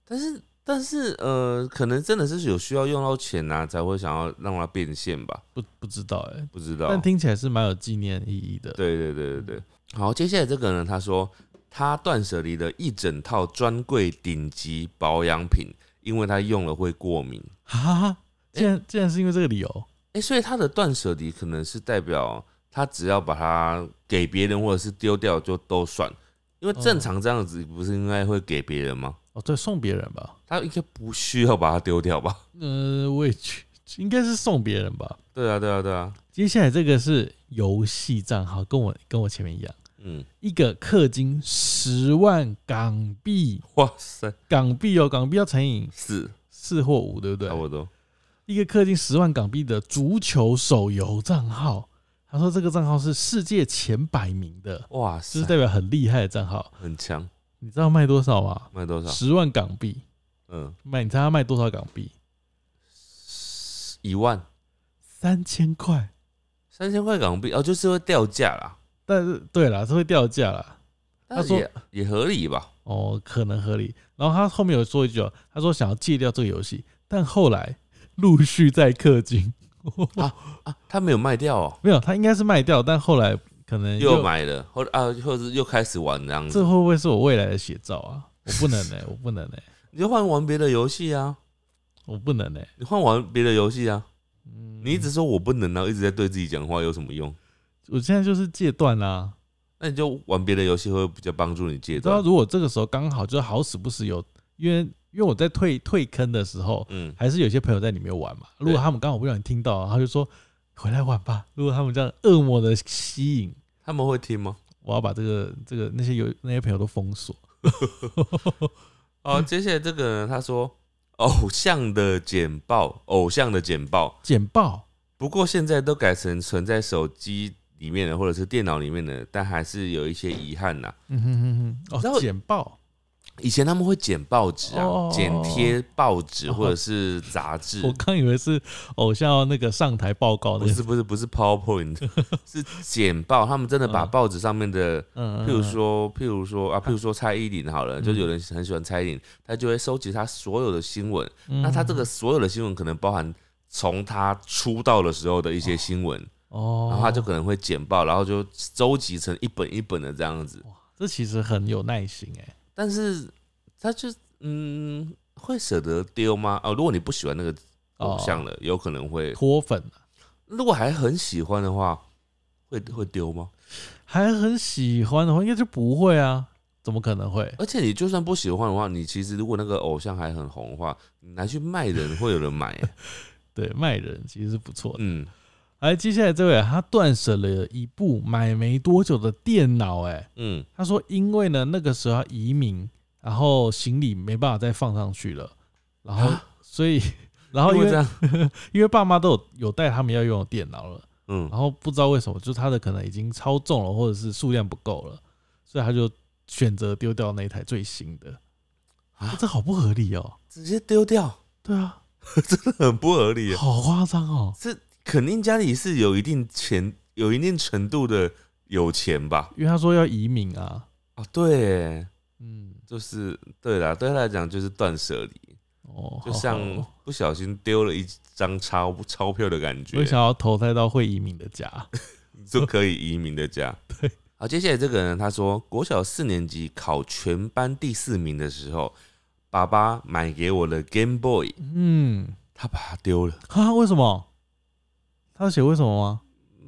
但是但是呃，可能真的是有需要用到钱呐、才会想要让它变现吧，不不知道哎、不知道。但听起来是蛮有纪念意义的。对对对对对。好，接下来这个呢，他说他断舍离的一整套专柜顶级保养品，因为他用了会过敏。哈，竟然竟然是因为这个理由，哎、所以他的断舍离可能是代表他只要把它给别人或者是丢掉就都算，因为正常这样子不是应该会给别人吗？哦，对，送别人吧。他应该不需要把它丢掉吧？呃，我也去，应该是送别人吧。对啊，对啊，对啊。接下来这个是游戏账号，跟我跟我前面一样，嗯，一个氪金十万港币，哇塞，港币哦，港币要乘以四四或五，对不对差？不多。一个氪金十万港币的足球手游账号，他说这个账号是世界前百名的，哇塞就是，代表很厉害的账号。很强。你知道卖多少吗？卖多少？十万港币嗯，卖，你猜他卖多少港币？一万三千块。三千块港币哦，就是会掉价啦。但是对啦，是会掉价啦。他说也也合理吧？哦，可能合理。然后他后面有说一句哦，他说想要戒掉这个游戏，但后来陆续在氪金，啊，他没有卖掉哦，没有，他应该是卖掉，但后来可能又买了，或者啊，或者是又开始玩这样子，这会不会是我未来的写照啊？我不能呢、我不能呢、[laughs] 你就换玩别的游戏啊，我不能呢、你换玩别的游戏啊。嗯，你一直说我不能，然后一直在对自己讲话，有什么用？我现在就是戒断啦、那你就玩别的游戏会比较帮助你戒断。如果这个时候刚好就好死不死有，因为因为我在退退坑的时候，嗯，还是有些朋友在里面玩嘛。如果他们刚好不小心听到，他就说回来玩吧。如果他们这样恶魔的吸引，他们会听吗？我要把这个这个那些有那些朋友都封锁。[laughs] 哦，接下来这个呢，他说偶像的简报，偶像的简报，简报不过现在都改成存在手机里面的或者是电脑里面的，但还是有一些遗憾呐。嗯哼哼哼，哦，简报以前他们会剪报纸哦啊，剪贴报纸哦或者是杂志 [laughs] 我，刚以为是偶像那个上台报告的，不是不是不是 PowerPoint，是剪报。他们真的把嗯报纸上面的，嗯，嗯譬如，说譬如说啊，譬如说蔡依林好了，嗯就有人很喜欢蔡依林，他就会收集他所有的新闻。嗯那他这个所有的新闻可能包含从他出道的时候的一些新闻，哦，然后他就可能会剪报，然后就收集成一本一本的这样子。这其实很有耐心哎，但是他就嗯，会舍得丢吗？哦，如果你不喜欢那个偶哦像了，有可能会。脱粉啊如果还很喜欢的话，会会丢吗？还很喜欢的话，应该就不会啊，怎么可能会？而且你就算不喜欢的话，你其实如果那个偶像还很红的话，你拿去卖人会有人买、欸。[laughs] 对，卖人其实是不错的。嗯，哎，接下来这位他断舍了一部买没多久的电脑，哎，嗯，他说因为呢那个时候要移民，然后行李没办法再放上去了，然后啊？所以 [laughs] 然后因为因为这样，[laughs] 因为爸妈都有有带他们要用的电脑了，嗯。然，后不知道为什么，就他的可能已经超重了，或者是数量不够了，所以他就选择丢掉那一台最新的。啊？这好不合理哦。直接丢掉，对啊，[laughs] 真的很不合理。好夸张哦。这肯定家里是有一定钱，有一定程度的有钱吧？因为他说要移民啊，哦，对。欸，嗯，就是对啦，对他来讲就是断舍离，哦，就像不小心丢了一张钞钞票的感我觉，想要投胎到会移民的家。[laughs] 就可以移民的家。对，好，接下来这个人他说，国小四年级考全班第四名的时候，爸爸买给我的 Game Boy，嗯，他把它丢了，啊，为什么？他有写为什么吗？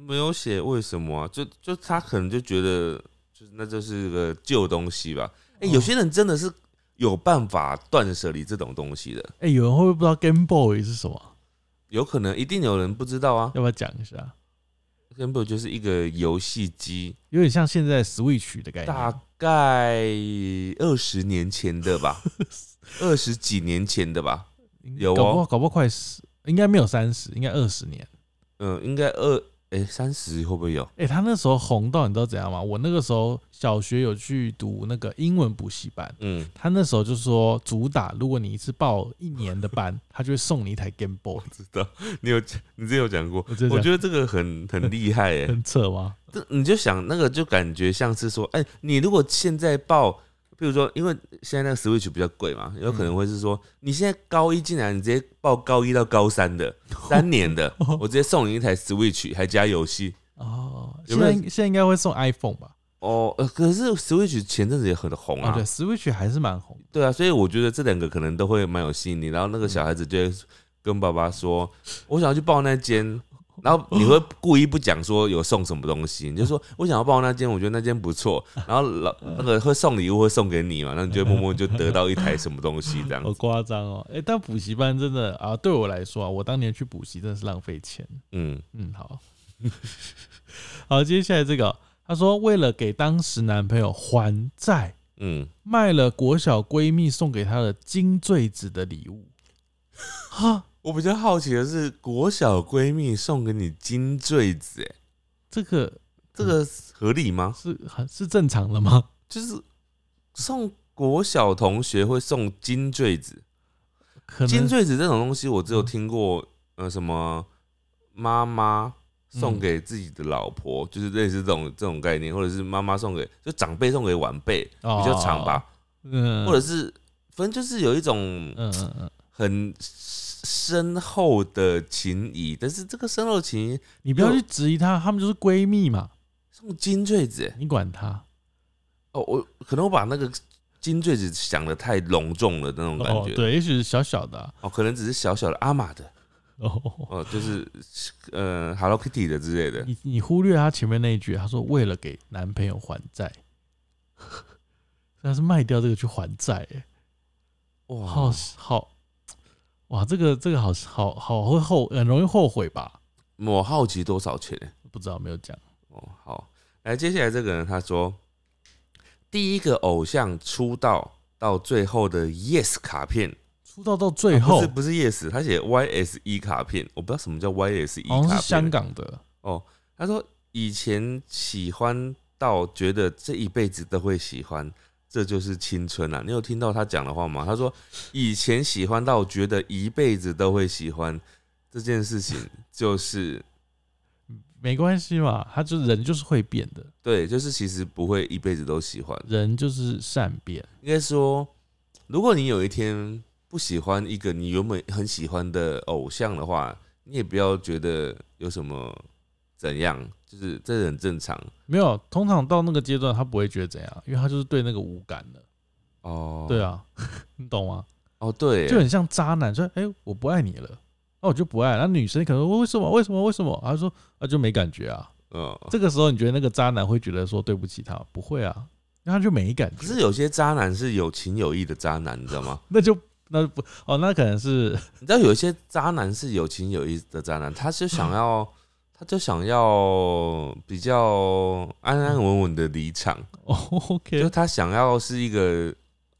没有写为什么啊、就就他可能就觉得，就是那就是个旧东西吧。哎、哦有些人真的是有办法断舍离这种东西的，哎、有人会不会不知道 Game Boy 是什么？有可能一定有人不知道啊。要不要讲一下？Game Boy 就是一个游戏机，有点像现在 Switch 的概念。大概二十年前的吧，[laughs] 二十几年前的吧。有哦搞不好搞不好快十，应该没有三十，应该二十年。嗯，应该二哎三十会不会有？哎、他那时候红到你知道怎样吗？我那个时候小学有去读那个英文补习班，嗯，他那时候就说主打，如果你一次报一年的班，[laughs] 他就会送你一台 Game Boy，知道你有你之前有讲过，我觉得这个很很厉害哎。[laughs] 很扯吗？这你就想那个就感觉像是说，哎、你如果现在报，比如说，因为现在那个 Switch 比较贵嘛，有可能会是说，你现在高一进来，你直接报高一到高三的 [laughs] 三年的，我直接送你一台 Switch，还加游戏。哦，有没有现在现在应该会送 iPhone 吧？哦，呃，可是 Switch 前阵子也很红啊，啊，对，Switch 还是蛮红的。对啊，所以我觉得这两个可能都会蛮有吸引力。然后那个小孩子就会跟爸爸说：“ [laughs] 我想要去报那间。”然后你会故意不讲说有送什么东西，你就说我想要报那间，我觉得那间不错。[laughs] 然后老那个会送礼物会送给你嘛，然后你就默默就得到一台什么东西这样好子。[laughs] 夸张哦！哎、但补习班真的啊，对我来说啊，我当年去补习真的是浪费钱。嗯，嗯，好，[laughs] 好，接下来这个，她说为了给当时男朋友还债，嗯，卖了国小闺蜜送给她的金坠子的礼物。哈，我比较好奇的是，国小闺蜜送给你金坠子，哎，这个这个合理吗？是很是正常的吗？[laughs] 就是送国小同学会送金坠子，可能金坠子这种东西，我只有听过，呃，什么妈妈送给自己的老婆，就是类似这种这种概念，或者是妈妈送给就长辈送给晚辈，比较长吧，嗯，或者是反正就是有一种嗯嗯嗯，很深厚的情谊，但是这个深厚的情谊你不要去质疑她，她们就是闺蜜嘛，送金坠子，欸你管她？哦，我可能我把那个金坠子想的太隆重了那种感觉，，哦对，也许是小小的啊、哦，可能只是小小的阿玛的，哦，哦，就是呃 Hello Kitty 的之类的，你你忽略她前面那一句，她说为了给男朋友还债，[laughs] 她是卖掉这个去还债，哎，哇，好好，哇，这个这个好好好会后很容易后悔吧？我好奇多少钱？欸不知道没有讲，哦，好，来，接下来这个人他说，第一个偶像出道到最后的 Yes 卡片，出道到最后、啊不是不是 Yes，他写 YSE 卡片，我不知道什么叫 YSE 卡片，好像是香港的，哦，他说以前喜欢到觉得这一辈子都会喜欢，这就是青春啊！你有听到他讲的话吗？他说以前喜欢到觉得一辈子都会喜欢这件事情，就是没关系嘛，他就人就是会变的，对，就是其实不会一辈子都喜欢。人就是善变。应该说，如果你有一天不喜欢一个你原本很喜欢的偶像的话，你也不要觉得有什么怎样，就是这很正常没有，通常到那个阶段，他不会觉得怎样，因为他就是对那个无感的。哦。对啊，[laughs] 你懂吗？哦，对，就很像渣男说：“哎、我不爱你了。”那我就不爱。那女生可能说：“为什么？为什么？为什么？”他说：“啊，就没感觉啊。嗯，”这个时候，你觉得那个渣男会觉得说对不起他？不会啊，那他就没感觉。可是有些渣男是有情有义的渣男，你知道吗？[laughs] 那就那不哦，那可能是你知道有一些渣男是有情有义的渣男，他是想要，[laughs] 他就想要比较安安稳稳的离场，哦就，OK，就他想要是一个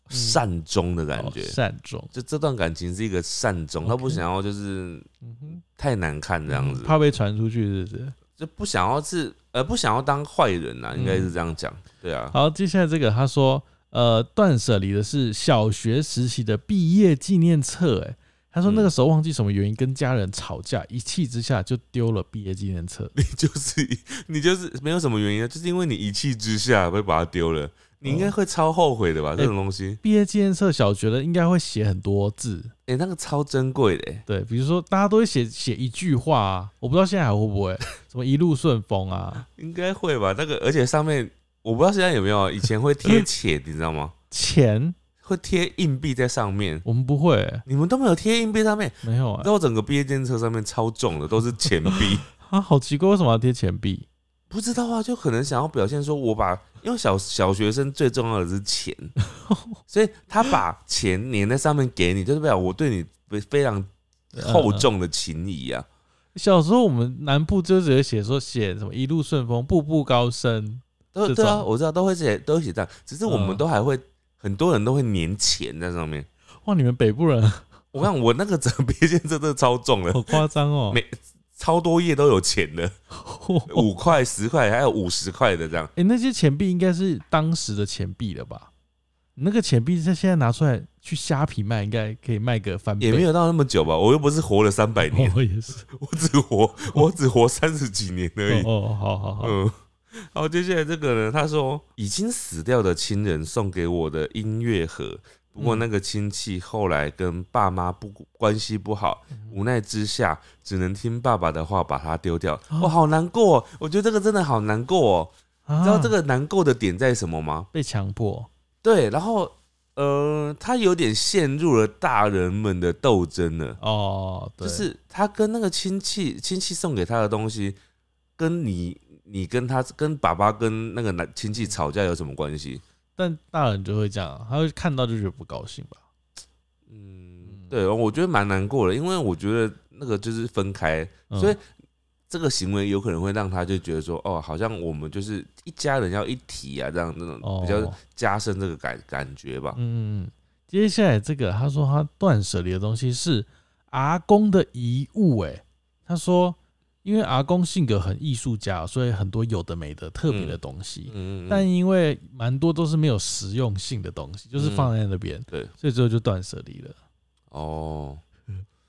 善终的感觉哦，善终，就这段感情是一个善终，他不想要就是嗯哼，太难看这样子，怕被传出去，是不是？就不想要是呃不想要当坏人呐，应该是这样讲，对啊，好，接下来这个他说，呃，断舍离的是小学时期的毕业纪念册，哎，他说那个时候忘记什么原因跟家人吵架，一气之下就丢了毕业纪念册。[laughs] 你就是你就是没有什么原因啊，就是因为你一气之下会把它丢了，你应该会超后悔的吧？这种东西，毕业纪念册小学的应该会写很多字，哎，那个超珍贵的欸，对，比如说大家都会写写一句话啊，我不知道现在还会不会 [laughs] 什么一路顺风啊，应该会吧？那个而且上面我不知道现在有没有，以前会贴钱，你知道吗？钱会贴硬币在上面，我们不会、欸，你们都没有贴硬币上面，没有啊。你知，道我整个毕业监测上面超重的，都是钱币。[laughs] 啊，好奇怪，为什么要贴钱币？不知道啊，就可能想要表现说，我把因为小小学生最重要的是钱，[laughs] 所以他把钱粘在上面给你，就是代表我对你非非常厚重的情谊啊。小时候我们南部就只会写说写什么一路顺风，步步高升，这都对啊，种我知道都会写都会写这样，只是我们嗯。都还会、很多人都会粘钱在上面。哇，你们北部人我看我那个整个毕业监测真的超重了好，夸张哦，每超多页都有钱的，[laughs] 五块、十块，还有五十块的这样。哎、那些钱币应该是当时的钱币了吧？那个钱币在现在拿出来去虾皮卖，应该可以卖个翻倍。也没有到那么久吧，我又不是活了三百年，我，[laughs] 也是。我只活我只活三十几年而已。哦，好好好，嗯，[laughs] 好，接下来这个呢，他说已经死掉的亲人送给我的音乐盒，不过嗯那个亲戚后来跟爸妈不关系不好，嗯无奈之下只能听爸爸的话把它丢掉。啊哇，好难过哦，我觉得这个真的好难过哦。你你知道这个难过的点在什么吗？被强迫，对，然后呃，他有点陷入了大人们的斗争了。哦，对，就是他跟那个亲戚亲戚送给他的东西，跟你你跟他跟爸爸跟那个男亲戚吵架有什么关系？但大人就会这样，他会看到就觉得不高兴吧？嗯，对，我觉得蛮难过的，因为我觉得那个就是分开，嗯所以这个行为有可能会让他就觉得说，哦，好像我们就是一家人要一体啊，这样那种哦，比较加深这个感感觉吧。嗯。接下来这个，他说他断舍离的东西是阿公的遗物，哎，他说因为阿公性格很艺术家，所以很多有的没的特别的东西，嗯，嗯但因为蛮多都是没有实用性的东西，就是放在那边，对，所以最后就断舍离了。哦。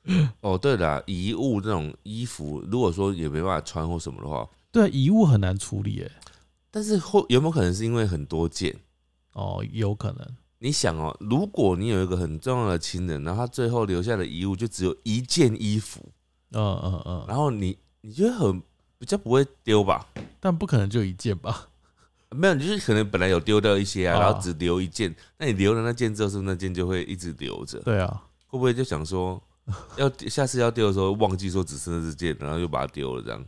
[laughs] 哦，对了，遗物这种衣服，如果说也没办法穿或什么的话，对啊，遗物很难处理，诶，但是会有没有可能是因为很多件？哦，有可能，你想哦，如果你有一个很重要的亲人，然后他最后留下的遗物就只有一件衣服，嗯嗯嗯，然后你你觉得很比较不会丢吧？但不可能就一件吧？没有，你就是可能本来有丢掉一些啊，哦然后只留一件，那你留了那件之后，是不是那件就会一直留着？对啊，会不会就想说，要下次要丢的时候忘记说只剩这件，然后又把它丢了这样？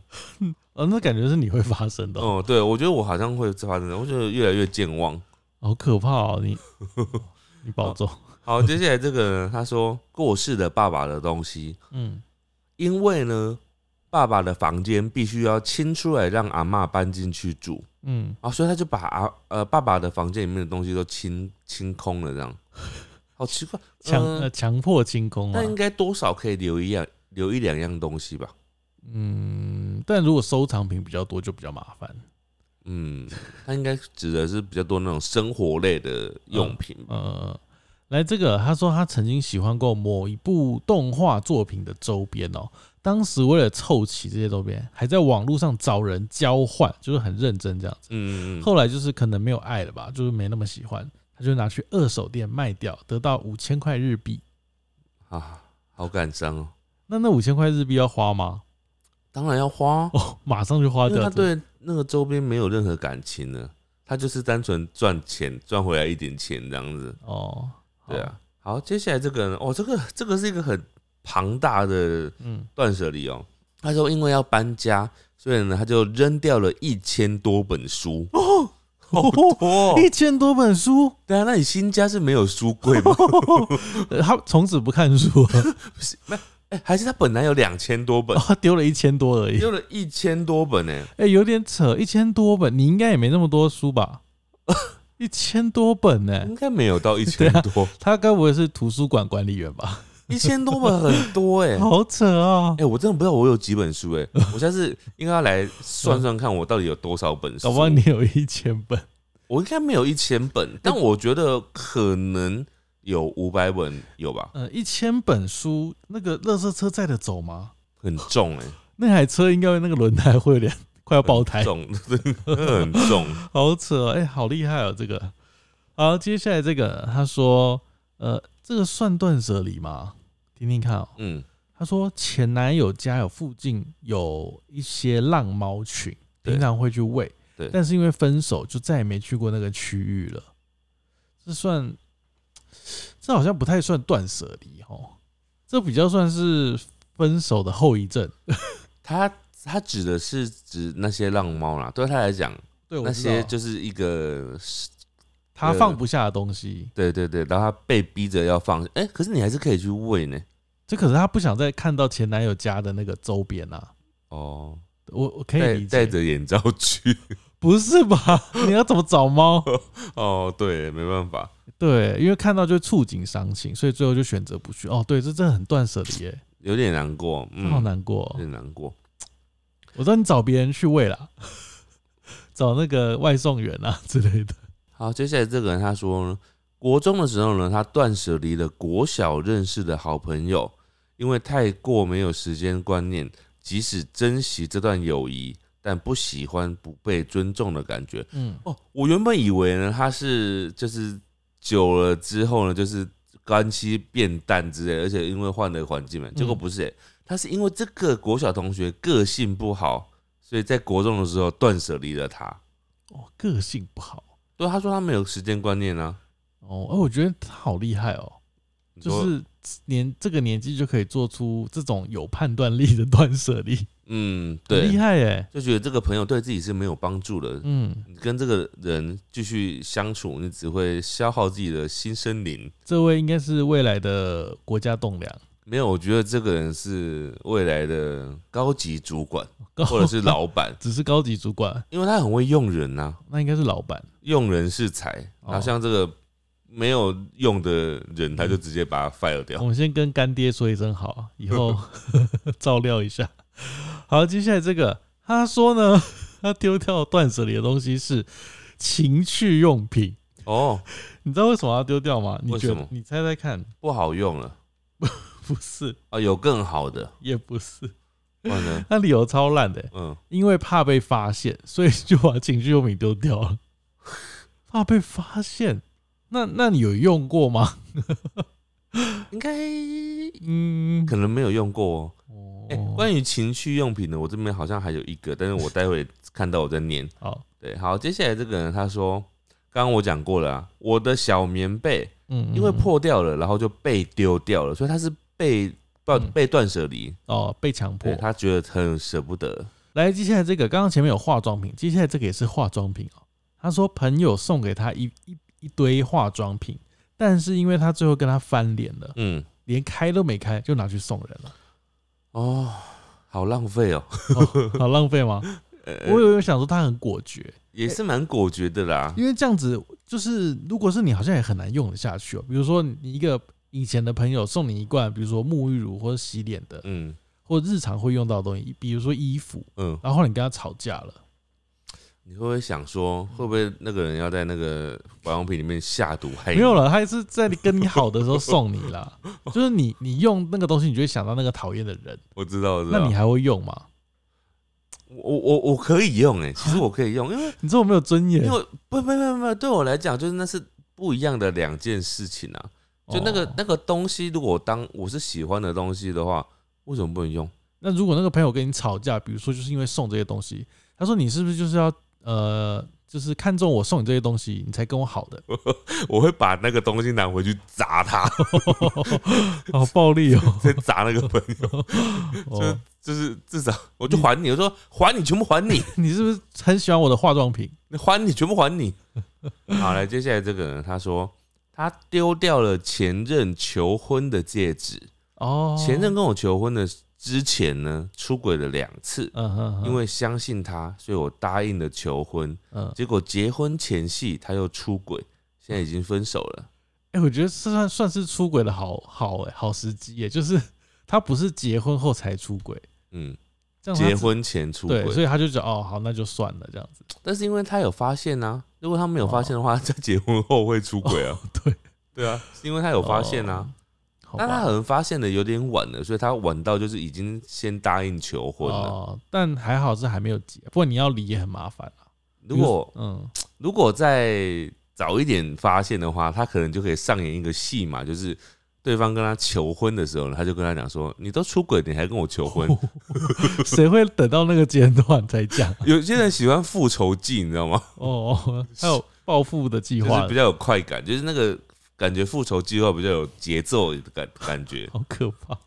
呃，那感觉是你会发生的哦，哦，对，我觉得我好像会发生的，我觉得越来越健忘。好可怕哦！你你保重，好，接下来这个呢，他说过世的爸爸的东西，嗯，因为呢，爸爸的房间必须要清出来，让阿妈搬进去住嗯，啊，所以他就把阿呃爸爸的房间里面的东西都清清空了，这样，好奇怪，强强迫清空啊那，应该多少可以留一样留一两样东西吧？嗯，但如果收藏品比较多，就比较麻烦。嗯，他应该指的是比较多那种生活类的用品吧。呃，来这个，他说他曾经喜欢过某一部动画作品的周边哦，当时为了凑齐这些周边，还在网络上找人交换，就是很认真这样子。嗯嗯嗯，后来就是可能没有爱了吧，就是没那么喜欢，他就拿去二手店卖掉，得到五千块日币。啊，好感伤哦。那那五千块日币要花吗？当然要花，哦，马上就花因为他掉。对那个周边没有任何感情了，他就是单纯赚钱赚回来一点钱这样子。哦，好对，啊，好，接下来这个呢，哦，这个这个是一个很庞大的嗯，断舍离哦。他说因为要搬家，所以呢他就扔掉了一千多本书。哦，好多、哦。[laughs] 一千多本书，对啊，那你新家是没有书柜吗？呃 [laughs] 他从此不看书了，哎、还是他本来有两千多本，他丢了一千多而已。丢了一千多本呢？哎、有点扯，一千多本，你应该也没那么多书吧？[laughs] 一千多本呢、应该没有到一千多，他该不会是图书馆管理员吧？一千多本很多哎、[laughs] 好扯啊哎、！我真的不知道我有几本书哎、我下次应该要来算算看我到底有多少本书。搞不好你有一千本，我应该没有一千本，但我觉得可能有五百本有吧，呃，一千本书，那个垃圾车载得走吗？很重哎、[laughs] 那台车应该那个轮胎会有点快要爆胎，重，[laughs] 很重。好扯哦！哎、好厉害哦，这个。好，接下来这个，他说，呃，这个算断舍离吗？听听看哦。嗯，他说前男友家有附近有一些浪猫群，对平常会去喂，对但是因为分手就再也没去过那个区域了。这算，这好像不太算断舍离哦，这比较算是分手的后遗症。他他指的是指那些浪猫啦，对他来讲，那些就是一个，他放不下的东西。对对对，然后他被逼着要放，哎、可是你还是可以去喂呢。这可是他不想再看到前男友家的那个周边啊。哦，我我可以戴理解，戴着眼罩去。[laughs] 不是吧？[laughs] 你要怎么找猫？哦，对，没办法。对，因为看到就触景伤情，所以最后就选择不去。哦，对，这真的很断舍离耶，有点难过，嗯，好难过有。点难过。我说你找别人去喂啦，[laughs] 找那个外送员啊之类的。好，接下来这个人他说呢，国中的时候呢，他断舍离了国小认识的好朋友，因为太过没有时间观念，即使珍惜这段友谊，但不喜欢不被尊重的感觉。嗯，哦，我原本以为呢，他是就是久了之后呢，就是关系变淡之类，而且因为换了环境嘛，结果不是、欸，他是因为这个国小同学个性不好，所以在国中的时候断舍离了他。哦，个性不好。对，他说他没有时间观念啊，哦，哎，我觉得他好厉害哦，就是年这个年纪就可以做出这种有判断力的断舍离，嗯，对厉，害耶。就觉得这个朋友对自己是没有帮助的。嗯，你跟这个人继续相处，你只会消耗自己的新生灵。这位应该是未来的国家栋梁，没有，我觉得这个人是未来的高级主管 [laughs] 或者是老板，[laughs] 只是高级主管，因为他很会用人呐、那应该是老板。用人是才。哦然后像这个没有用的人，他就直接把他 fire 掉我。们先跟干爹说一声好，以后 [laughs] 照料一下。好，接下来这个，他说呢，他丢掉断舍离的东西是情趣用品。哦，你知道为什么要丢掉吗？你什么？得你猜猜看？不好用了不是，啊，有更好的，也不是？[laughs] 那理由超烂的，嗯，因为怕被发现，[laughs] 所以就把情趣用品丢掉了。[laughs] 怕被发现，那那你有用过吗？应该嗯，可能没有用过哦。关于情趣用品呢，我这边好像还有一个，但是我待会看到我在念。好，对，好，接下来这个人他说，刚刚我讲过了啊，我的小棉被嗯，因为嗯破掉了，然后就被丢掉了，所以他是被断嗯被断舍离，哦被强迫，他觉得很舍不得。来，接下来这个，刚刚前面有化妆品，接下来这个也是化妆品哦。他说朋友送给他一一一堆化妆品，但是因为他最后跟他翻脸了，嗯，连开都没开就拿去送人了，哦，好浪费哦。哦、好浪费吗？呃 [laughs] 我有有想说他很果决，也是蛮果决的啦。因为这样子就是如果是你，好像也很难用得下去哦。比如说你一个以前的朋友送你一罐，比如说沐浴乳或者洗脸的，嗯或者日常会用到的东西，比如说衣服，嗯，然后你跟他吵架了，你会不会想说，会不会那个人要在那个保养品里面下毒害你？没有了，他也是在跟你好的时候送你啦。[laughs] 就是你你用那个东西，你就会想到那个讨厌的人，我知道，我知道。那你还会用吗？我我我可以用哎，其实我可以用，因为 [laughs] 你知道我没有尊严因为不不不不，对我来讲，就是那是不一样的两件事情啊。就那个、哦那个东西，如果我当我是喜欢的东西的话，为什么不能用？那如果那个朋友跟你吵架，比如说就是因为送这些东西，他说你是不是就是要呃，就就是看中我送你这些东西，你才跟我好的。[laughs] 我会把那个东西拿回去砸他，[laughs] 好暴力哦！[laughs] 再砸那个朋友，哦，就是至少我就还你，我说还你，全部还你，你是不是很喜欢我的化妆品？你还你，全部还你。好，来，接下来这个人他说他丢掉了前任求婚的戒指，哦，前任跟我求婚的之前呢，出轨了两次。嗯哼，因为相信他，所以我答应了求婚。嗯，结果结婚前夕他又出轨，现在已经分手了。哎、我觉得这算算是出轨的好好哎、好时机也，就是他不是结婚后才出轨，嗯，结婚前出轨，所，以他就觉得哦好，那就算了这样子。但是因为他有发现啊，如果他没有发现的话，在结婚后会出轨啊。[laughs] 对对啊，是因为他有发现啊哦，，但他。可能发现的有点晚了，所以他晚到就是已经先答应求婚了。哦，但还好是还没有结，不过你要离也很麻烦啊。如果嗯，如果再早一点发现的话，他可能就可以上演一个戏嘛，就是对方跟他求婚的时候呢，他就跟他讲说：“你都出轨，你还跟我求婚？” [laughs] 谁会等到那个阶段才讲？[laughs] 有些人喜欢复仇记，你知道吗？哦，哦还有报复的计划就是比，较有快感，就是那个感觉复仇计划比较有节奏的感感觉。[laughs] 好可怕。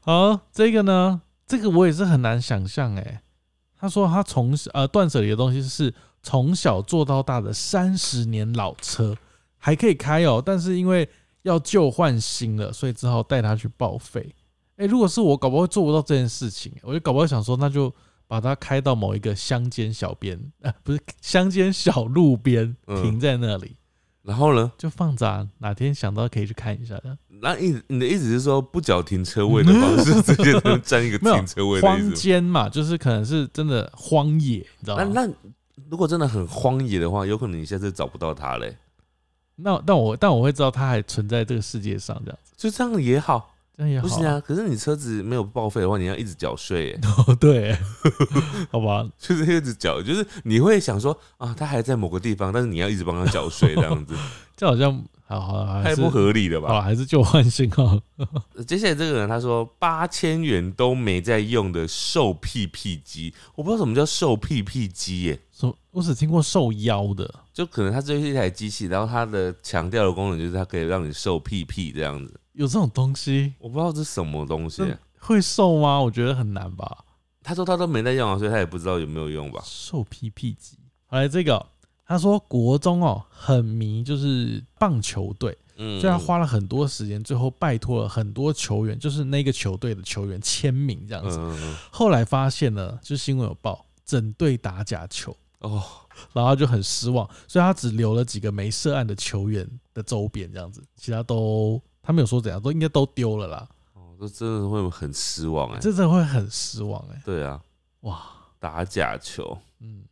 好，这个呢，这个我也是很难想象哎。他说他从小呃断舍离的东西是从小做到大的三十年老车，还可以开哦，但是因为要旧换新了，所以只好带他去报废。哎、如果是我，搞不好做不到这件事情。我就搞不好想说，那就把它开到某一个乡间小边，呃，不是乡间小路边，嗯停在那里，然后呢？就放着、啊，哪天想到可以去看一下的。那意你的意思是说不缴停车位的方式，直接能占一个 [laughs] 停车位的意荒？间嘛，就是可能是真的荒野，你知道吗？那那如果真的很荒野的话，有可能你下次找不到它嘞。那但我但我会知道它还存在这个世界上，这样子，就这样也好，这样也好。不是啊？可是你车子没有报废的话，你要一直缴税耶，[laughs] 哦，对，[laughs] 好吧，[laughs] 就是一直缴，就是你会想说啊，他还在某个地方，但是你要一直帮他缴税，这样子这好像好好还不合理了吧？好，还是旧换新哦。接下来这个人他说八千元都没在用的瘦屁屁机，我不知道什么叫瘦屁屁机耶，说我只听过瘦腰的，就可能它就是一台机器，然后它的强调的功能就是它可以让你瘦屁屁这样子，有这种东西我不知道这是什么东西会瘦吗？我觉得很难吧。他说他都没在用啊，所以他也不知道有没有用吧。瘦屁屁机。好来这个哦，他说国中哦很迷就是棒球队，嗯所以他花了很多时间，最后拜托了很多球员，就是那个球队的球员签名这样子。后来发现呢，就新闻有报，整队打假球，哦，然后就很失望，所以他只留了几个没涉案的球员的周边这样子，其他都他没有说怎样，都应该都丢了啦。哦，这真的会很失望哎。这真的会很失望哎、对啊，哇，打假球。嗯，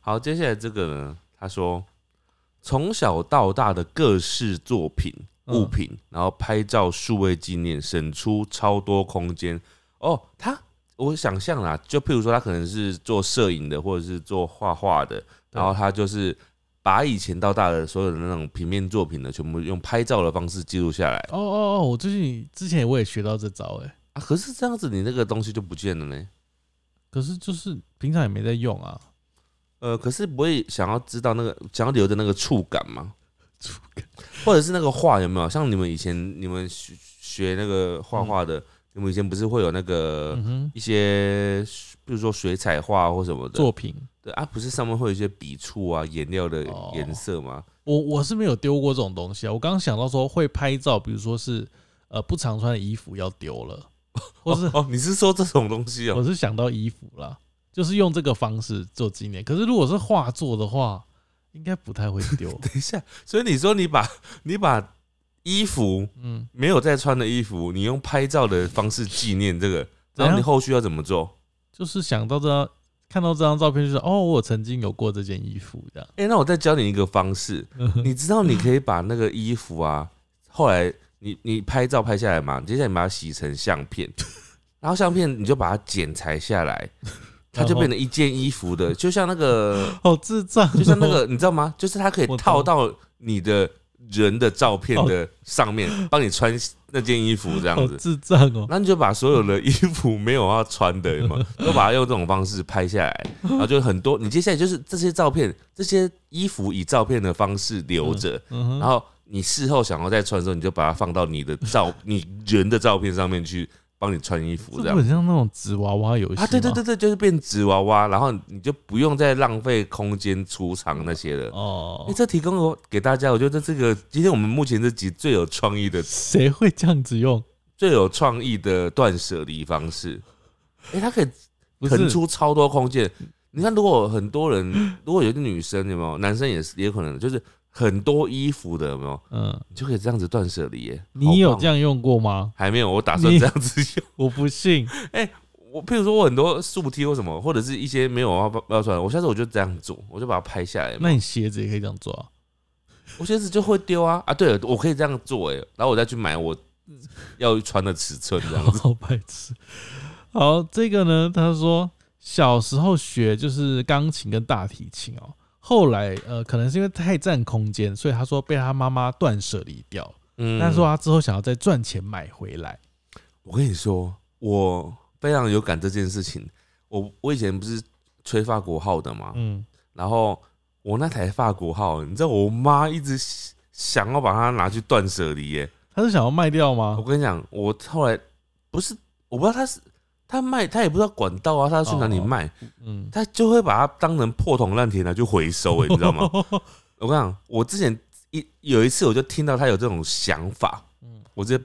好，接下来这个呢，他说从小到大的各式作品嗯物品，然后拍照数位纪念，省出超多空间。哦，他我想象啦，就譬如说他可能是做摄影的，或者是做画画的，然后他就是把以前到大的所有的那种平面作品呢，全部用拍照的方式记录下来哦哦哦，我最近之前我也学到这招哎、啊。可是这样子，你那个东西就不见了呢。可是就是平常也没在用啊，呃，可是不会想要知道那个想要留的那个触感吗？触感或者是那个画有没有？像你们以前你们学学那个画画的，你们以前不是会有那个一些，比如说水彩画或什么的作品对啊，不是上面会有一些笔触啊、颜料的哦颜色吗？我我是没有丢过这种东西啊。我刚刚想到说会拍照，比如说是呃不常穿的衣服要丢了，[laughs] 或是哦，你是说这种东西哦？我是想到衣服啦，就是用这个方式做纪念。可是如果是画作的话，应该不太会丢。[laughs] 等一下，所以你说你把你把衣服嗯，没有再穿的衣服，你用拍照的方式纪念这个，然后你后续要怎么做？就是想到这张，看到这张照片，就是哦，我曾经有过这件衣服这样。哎、那我再教你一个方式，[laughs] 你知道你可以把那个衣服啊，后来你你拍照拍下来嘛，接下来你把它洗成相片，[laughs] 然后相片你就把它剪裁下来，它就变成一件衣服的，[laughs] 就像那个好智障哦，就像那个你知道吗？就是它可以套到你的人的照片的上面，[laughs] 帮你穿那件衣服这样子。智障哦！那你就把所有的衣服没有要穿的，有 [laughs] 都把它用这种方式拍下来，然后就很多。你接下来就是这些照片，这些衣服以照片的方式留着，然后你事后想要再穿的时候，你就把它放到你的照 [laughs] 你人的照片上面去，帮你穿衣服这样这不。很像那种纸娃娃游戏啊，对对对对，就是变纸娃娃，然后你就不用再浪费空间储藏那些了。哦哎、，这提供我给大家，我觉得这个今天我们目前这集最有创意的、谁会这样子用？最有创意的断舍离方式。[laughs] 哎、它可以腾出超多空间。你看，如果很多人，如果有些女生，有没有？男生也是，也可能就是很多衣服的，有没有？嗯，你就可以这样子断舍离耶。你有这样用过吗？还没有？我打算你这样子用。[laughs] 我不信。[laughs] 我譬如说，我很多素贴或什么，或者是一些没有要要穿的，我下次我就这样做，我就把它拍下来嘛。那你鞋子也可以这样做啊？我鞋子就会丢啊啊！对了，我可以这样做哎，然后我再去买我要穿的尺寸这样子。[laughs] 好白痴。好，这个呢，他说小时候学就是钢琴跟大提琴哦，后来呃，可能是因为太占空间，所以他说被他妈妈断舍离掉。嗯但是说他之后想要再赚钱买回来。我跟你说，我非常有感这件事情。我我以前不是吹法国号的嘛，嗯，然后我那台法国号，你知道我妈一直想要把它拿去断舍离耶。她是想要卖掉吗我？跟你讲，我后来不是我不知道她是他卖，他也不知道管道啊，他要去哪里哦卖，嗯，他就会把它当成破铜烂铁拿去回收，哎，[laughs] 你知道吗？我跟你讲，我之前一有一次我就听到他有这种想法，嗯我直接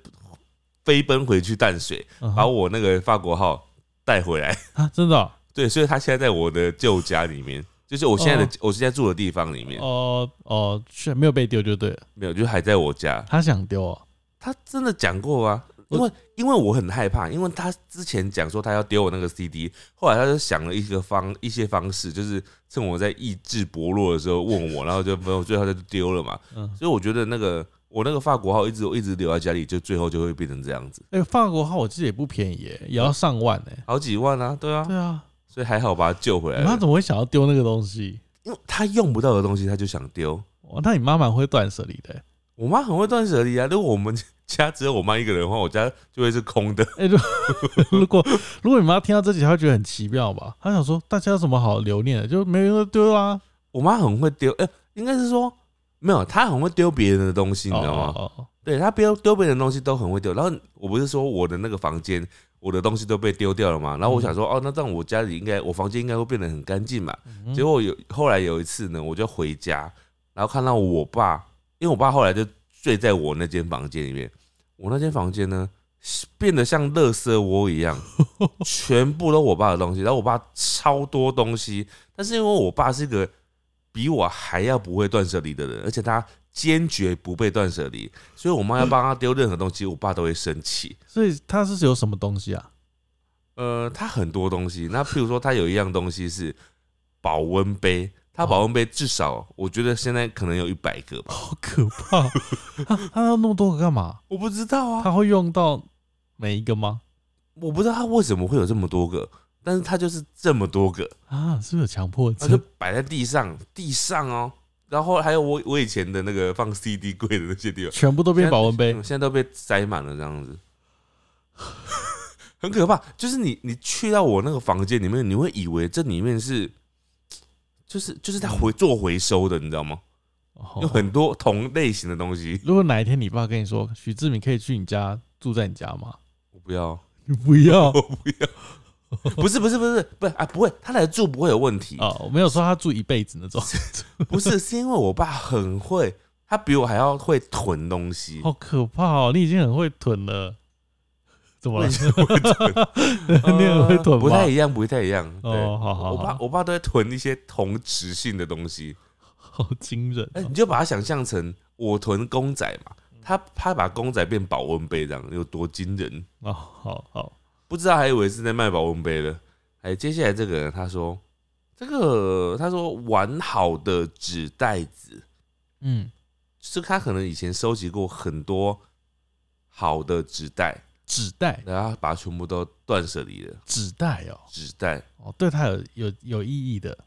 飞奔回去淡水，嗯把我那个法国号带回来。[laughs] 啊，真的哦对，所以他现在在我的旧家里面，就是我现在的、哦我现在住的地方里面，哦哦，是没有被丢就对了。没有，就还在我家。他想丢哦，他真的讲过啊，因为因为我很害怕，因为他之前讲说他要丢我那个 CD，后来他就想了一个方一些方式，就是趁我在意志薄弱的时候问我，然后就没有，最后他就丢了嘛。嗯，所以我觉得那个我那个法国号一直一直留在家里，就最后就会变成这样子，哎，法国号我记得也不便宜耶，也要上万哎。好几万啊，对啊，对啊，所以还好把它救回来了。你妈怎么会想要丢那个东西？因为他用不到的东西，他就想丢。哇，那你妈妈会断舍离的耶。我妈很会断舍离啊，如果我们 [laughs] 家只有我妈一个人的话，我家就会是空的。哎、如 [laughs] 如果如果你妈听到这集，她会觉得很奇妙吧？她想说，大家有什么好留念的？就没人丢啊，我妈很会丢，哎、应该是说没有，她很会丢别人的东西，你知道吗？哦哦对她丢丢别人的东西都很会丢。然后我不是说我的那个房间，我的东西都被丢掉了嘛？然后我想说，哦，那这样我家里应该，我房间应该会变得很干净嘛。嗯结果有后来有一次呢，我就回家，然后看到我爸，因为我爸后来就睡在我那间房间里面，我那间房间呢变得像垃圾窝一样，[laughs] 全部都我爸的东西，然后我爸超多东西，但是因为我爸是一个比我还要不会断舍离的人，而且他坚决不被断舍离，所以我妈要帮他丢任何东西，我爸都会生气。所以他是有什么东西啊？呃，他很多东西，那譬如说，他有一样东西是保温杯，他保温杯至少我觉得现在可能有一百个吧，好可怕！他他要那么多个干嘛？我不知道啊，他会用到每一个吗？我不知道他为什么会有这么多个，但是他就是这么多个，啊，是不是有强迫他就症？摆在地上，地上哦，然后还有我我以前的那个放 CD 柜的那些地方，全部都变保温杯现在都被塞满了，这样子，[laughs] 很可怕。就是你你去到我那个房间里面，你会以为这里面是，就是就是在回做回收的，你知道吗？有哦很多同类型的东西。如果哪一天你爸跟你说，许志明可以去你家住在你家吗？我不要，你不要 [laughs] 我不要。不是不是不是不是啊，不会，他来住不会有问题。哦，我没有说他住一辈子那种，[laughs] 不是，是因为我爸很会，他比我还要会囤东西。好可怕哦！你已经很会囤了，怎么了？[laughs] 你也会囤吗？不太一样，不太一样。对，哦，好好我爸，我爸都会囤一些同质性的东西。好惊人哎、哦！你就把它想象成我囤公仔嘛，他他把公仔变保温杯，这样有多惊人？哦，好好，不知道还以为是在卖保温杯的。哎，接下来这个人他说，这个他说完好的纸袋子，嗯，是他可能以前收集过很多好的纸袋，纸袋，然后把它全部都断舍离了。纸袋哦，纸袋，哦，对它有有有意义的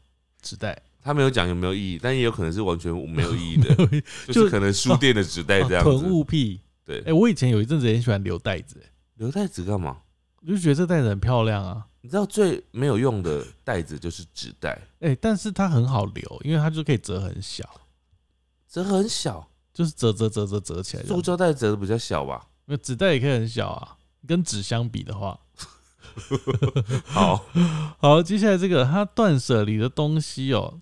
纸袋，他没有讲有没有意义，但也有可能是完全没有意义的，[laughs] 就 [laughs] 就是可能书店的纸袋这样囤子。物癖。对哎、，我以前有一阵子也很喜欢留袋子、哎留袋子干嘛？我就觉得这袋子很漂亮啊。你知道最没有用的袋子就是纸袋，哎、但是它很好留，因为它就可以折很小，折很小，就是折折折折折起来。塑胶袋折的比较小吧？那纸袋也可以很小啊，跟纸相比的话。[laughs] 好，好，接下来这个他断舍离的东西哦，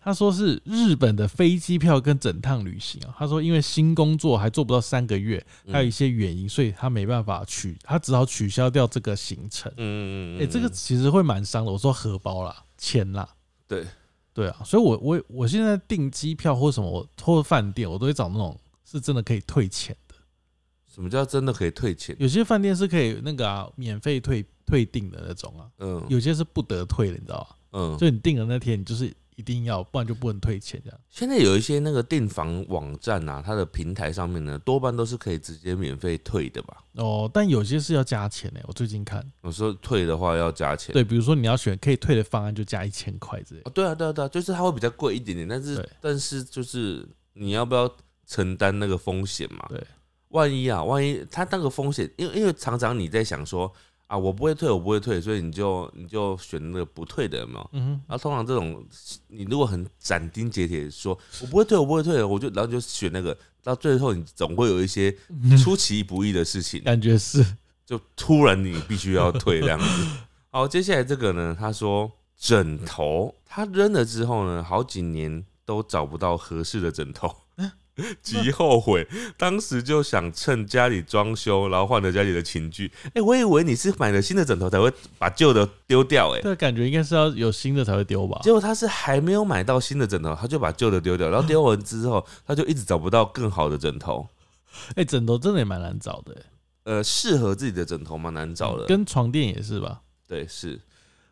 他说是日本的飞机票跟整趟旅行啊。他说因为新工作还做不到三个月，还有一嗯些原因，所以他没办法取，他只好取消掉这个行程。嗯嗯哎、这个其实会蛮伤的。我说荷包啦，钱啦，对对啊，所以我我我现在订机票或什么，我或饭店，我都会找那种是真的可以退钱的。什么叫真的可以退钱？有些饭店是可以那个啊，免费退退订的那种啊，嗯有些是不得退的，你知道吗？嗯，就你订的那天，你就是一定要，不然就不能退钱这样。现在有一些那个订房网站啊，它的平台上面呢，多半都是可以直接免费退的吧？哦，但有些是要加钱的，我最近看，有时候退的话要加钱。对，比如说你要选可以退的方案，就加一千块之类的。哦，对啊，对啊，对啊，就是它会比较贵一点点，但是对但是就是你要不要承担那个风险嘛？对，万一啊，万一他那个风险，因为因为常常你在想说啊，我不会退，我不会退，所以你就你就选那个不退的，有没有？嗯哼，然后通常这种，你如果很斩钉截铁地说我不会退，我不会退，我就然后就选那个，到最后你总会有一些出其不意的事情，感觉是就突然你必须要退这样子。[laughs] 好，接下来这个呢，他说枕头他扔了之后呢，好几年都找不到合适的枕头。[laughs] 极后悔，当时就想趁家里装修，然后换了家里的寝具。哎、我以为你是买了新的枕头才会把旧的丢掉、哎，这感觉应该是要有新的才会丢吧？结果他是还没有买到新的枕头，他就把旧的丢掉，然后丢完之后，他就一直找不到更好的枕头。哎、枕头真的也蛮难找的、欸，呃，适合自己的枕头蛮难找的。跟床垫也是吧？对，是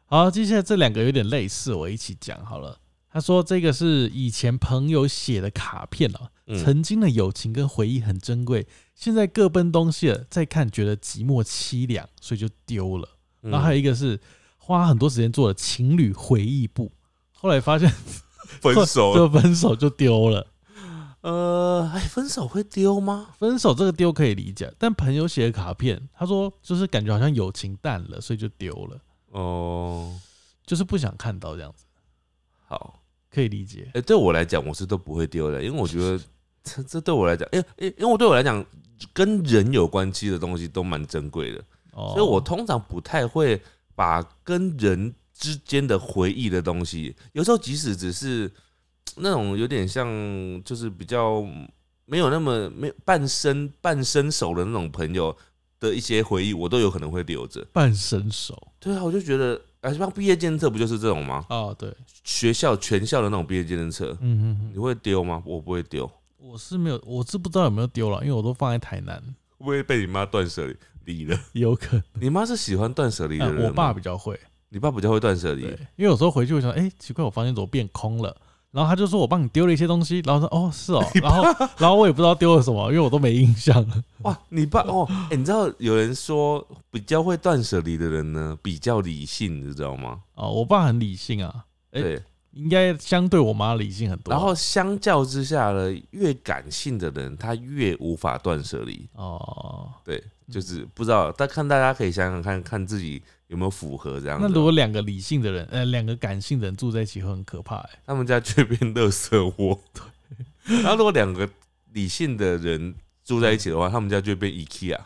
好，接下来这两个有点类似，我一起讲好了。他说这个是以前朋友写的卡片啊，嗯曾经的友情跟回忆很珍贵，现在各奔东西了，再看觉得寂寞凄凉，所以就丢了。嗯然后还有一个是花很多时间做的情侣回忆簿，后来发现 [laughs] 分手。就分手就丢了。呃，哎，分手会丢吗？分手这个丢可以理解，但朋友写的卡片，他说就是感觉好像友情淡了，所以就丢了，哦，就是不想看到这样子，好，可以理解。哎、对我来讲，我是都不会丢的，因为我觉得这这对我来讲，因为因为因为我对我来讲，跟人有关系的东西都蛮珍贵的，哦，所以我通常不太会把跟人之间的回忆的东西，有时候即使只是那种有点像，就是比较没有那么没有半生半生熟的那种朋友的一些回忆，我都有可能会留着。半生熟对啊，我就觉得，啊，像毕业监测不就是这种吗？哦，对，学校全校的那种毕业监测，嗯嗯嗯你，会丢吗？我不会丢，我是没有，我是不知道有没有丢了，因为我都放在台南，会不会被你妈断舍离了？有可能。你妈是喜欢断舍离的人我爸比较会，你爸比较会断舍离对，，因为有时候回去我想，哎、奇怪，我房间怎么变空了？然后他就说我帮你丢了一些东西，然后说哦是哦，[laughs] 然后然后我也不知道丢了什么，因为我都没印象了。哇，你爸 [laughs] 哦，哎、你知道有人说比较会断舍离的人呢，比较理性，你知道吗？哦，我爸很理性啊，哎对，应该相对我妈理性很多。然后相较之下呢，越感性的人他越无法断舍离。哦，对，就是不知道，但看大家可以想想看看自己有没有符合这样。那如果两个理性的人，呃，两个感性的人住在一起会很可怕哎、他们家就会变垃圾窝。然后如果两个理性的人住在一起的话，他们家就会变 IKEA，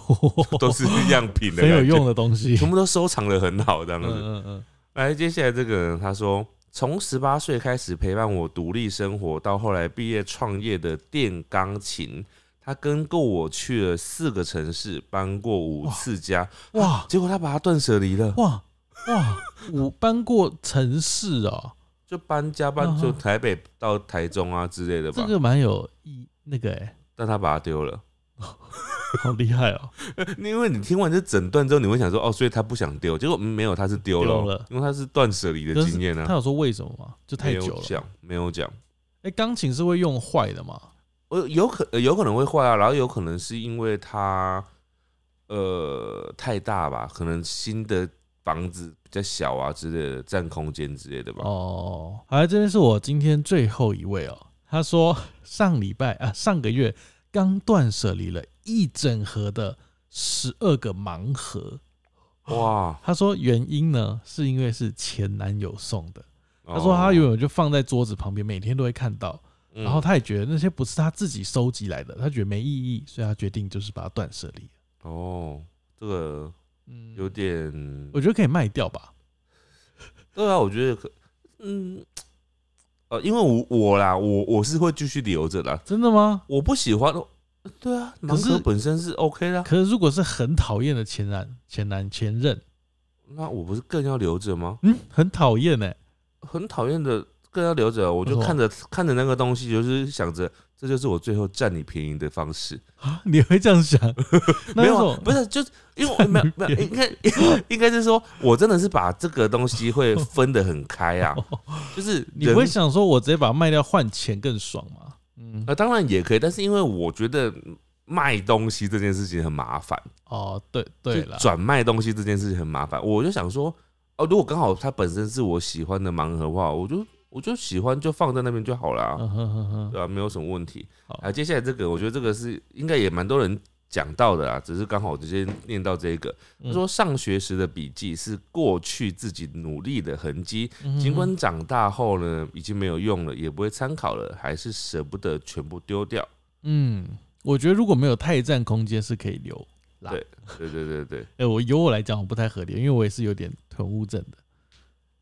[laughs] 都是样品的，很有用，的东西。全部都收藏的很好这样嗯子。嗯嗯，来，接下来这个人他说，从十八岁开始陪伴我独立生活，到后来毕业创业的电钢琴，他跟过我去了四个城市，搬过五次家，哇结果他把他断舍离了，哇哇，[laughs] 我搬过城市哦，就搬家搬就台北到台中啊之类的吧这，个蛮有意那个哎、但他把它丢了。[laughs] 好厉害哦。[laughs] 因为你听完这整段之后，你会想说，哦，所以他不想丢，结果嗯没有，他是丢了因为他是断舍离的就是经验啊。他有说为什么吗？就太久了。没有讲，没有讲。哎，钢琴是会用坏的吗？呃，有可呃有可能会坏啊，然后有可能是因为它呃太大吧，可能新的房子比较小啊之类的，占空间之类的吧。哦，好来这边是我今天最后一位哦。他说上礼拜啊，上个月刚断舍离了一整盒的十二个盲盒。哇，他说原因呢，是因为是前男友送的。他说哦他原本就放在桌子旁边，每天都会看到。嗯然后他也觉得那些不是他自己收集来的，他觉得没意义，所以他决定就是把它断舍离。哦，这个嗯，有点，我觉得可以卖掉吧。[laughs] 对啊，我觉得可，嗯，呃，因为我我啦，我我是会继续留着的，真的吗？我不喜欢，对啊，盲可是本身是 OK 的啊，可是如果是很讨厌的前男、前男、前任，那我不是更要留着吗？嗯，很讨厌呢。很讨厌的更要留着，我就看着看着那个东西，就是想着这就是我最后占你便宜的方式。啊，你会这样想？[laughs] 没有不是，就是 [laughs] 因为我没有没有，应该 [laughs] 应该是说，我真的是把这个东西会分得很开啊，就是你会想说我直接把它卖掉换钱更爽吗？嗯，呃，当然也可以，但是因为我觉得卖东西这件事情很麻烦，哦，对对了，转卖东西这件事情很麻烦，我就想说，哦，如果刚好它本身是我喜欢的盲盒的话，我就我就喜欢就放在那边就好了啊、嗯哼哼哼，对吧、没有什么问题。好啊，接下来这个，我觉得这个是应该也蛮多人讲到的啊，只是刚好我直接念到这个。他嗯说，上学时的笔记是过去自己努力的痕迹，嗯尽管长大后呢，已经没有用了，也不会参考了，还是舍不得全部丢掉。嗯，我觉得如果没有太占空间是可以留啦。对对对对对，[laughs] 哎、我由我来讲，我不太合理，因为我也是有点囤物症的。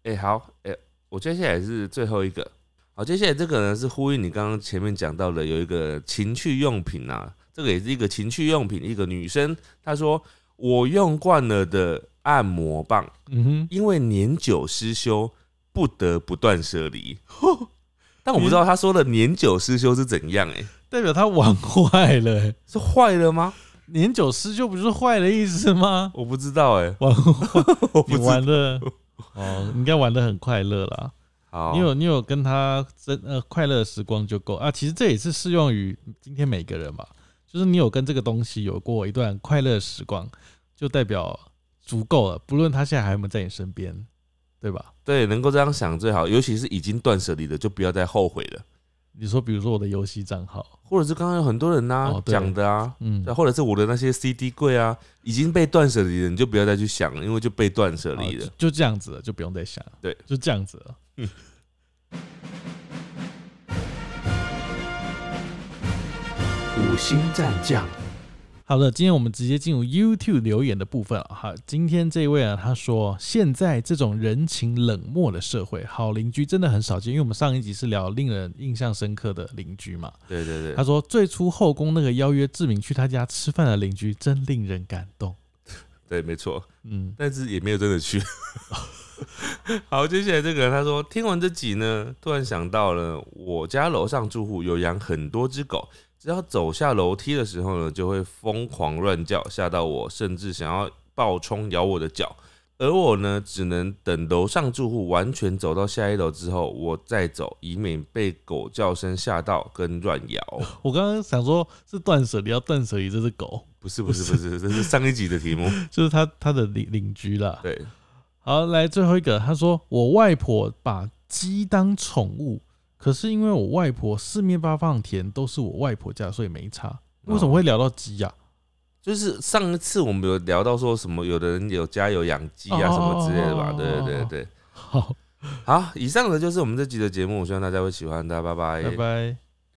哎、好，哎、我接下来是最后一个。好，接下来这个呢是呼应你刚刚前面讲到的，有一个情趣用品啊，这个也是一个情趣用品，一个女生她说我用惯了的按摩棒，嗯哼，因为年久失修，不得不断舍离。[laughs] 但我不知道她说的年久失修是怎样、哎，代表她玩坏了、欸。是坏了吗？年久失修不就是坏的意思吗？我不知道、哎，玩坏，你我不知玩的 [laughs] 哦，应该玩的很快乐啦。好，你有你有跟他真呃快乐的时光就够啊。其实这也是适用于今天每个人吧，就是你有跟这个东西有过一段快乐的时光，就代表足够了。不论他现在还有没有在你身边，对吧？对，能够这样想最好，尤其是已经断舍离的，就不要再后悔了。你说，比如说我的游戏账号，或者是刚刚有很多人呐、哦对。讲的啊，嗯，或者是我的那些 CD 柜啊，已经被断舍离了，你就不要再去想了，因为就被断舍离了。就这样子了，就不用再想。了。对，就这样子了。五星战将，好的，今天我们直接进入 YouTube 留言的部分啊。好，今天这位啊，他说现在这种人情冷漠的社会，好邻居真的很少见。因为我们上一集是聊令人印象深刻的邻居嘛。对对对，他说最初后宫那个邀约志明去他家吃饭的邻居，真令人感动。对，没错，嗯，但是也没有真的去。[laughs] 好，接下来这个他说，听完这集呢，突然想到了我家楼上住户有养很多只狗，只要走下楼梯的时候呢，就会疯狂乱叫，吓到我，甚至想要暴冲咬我的脚。而我呢，只能等楼上住户完全走到下一楼之后，我再走，以免被狗叫声吓到跟乱咬。我刚刚想说，是断舍离，要断舍离这只狗，不是不是不是，这是上一集的题目。[laughs] 就是他他的邻邻居啦。对，好，来最后一个，他说我外婆把鸡当宠物，可是因为我外婆四面八方的田都是我外婆家，所以没差。为什么会聊到鸡呀、就是上一次我们有聊到说什么，有的人有家有养鸡啊哦什么之类的吧？哦对对对对。好，好，以上的就是我们这集的节目，希望大家会喜欢，大家拜拜拜拜。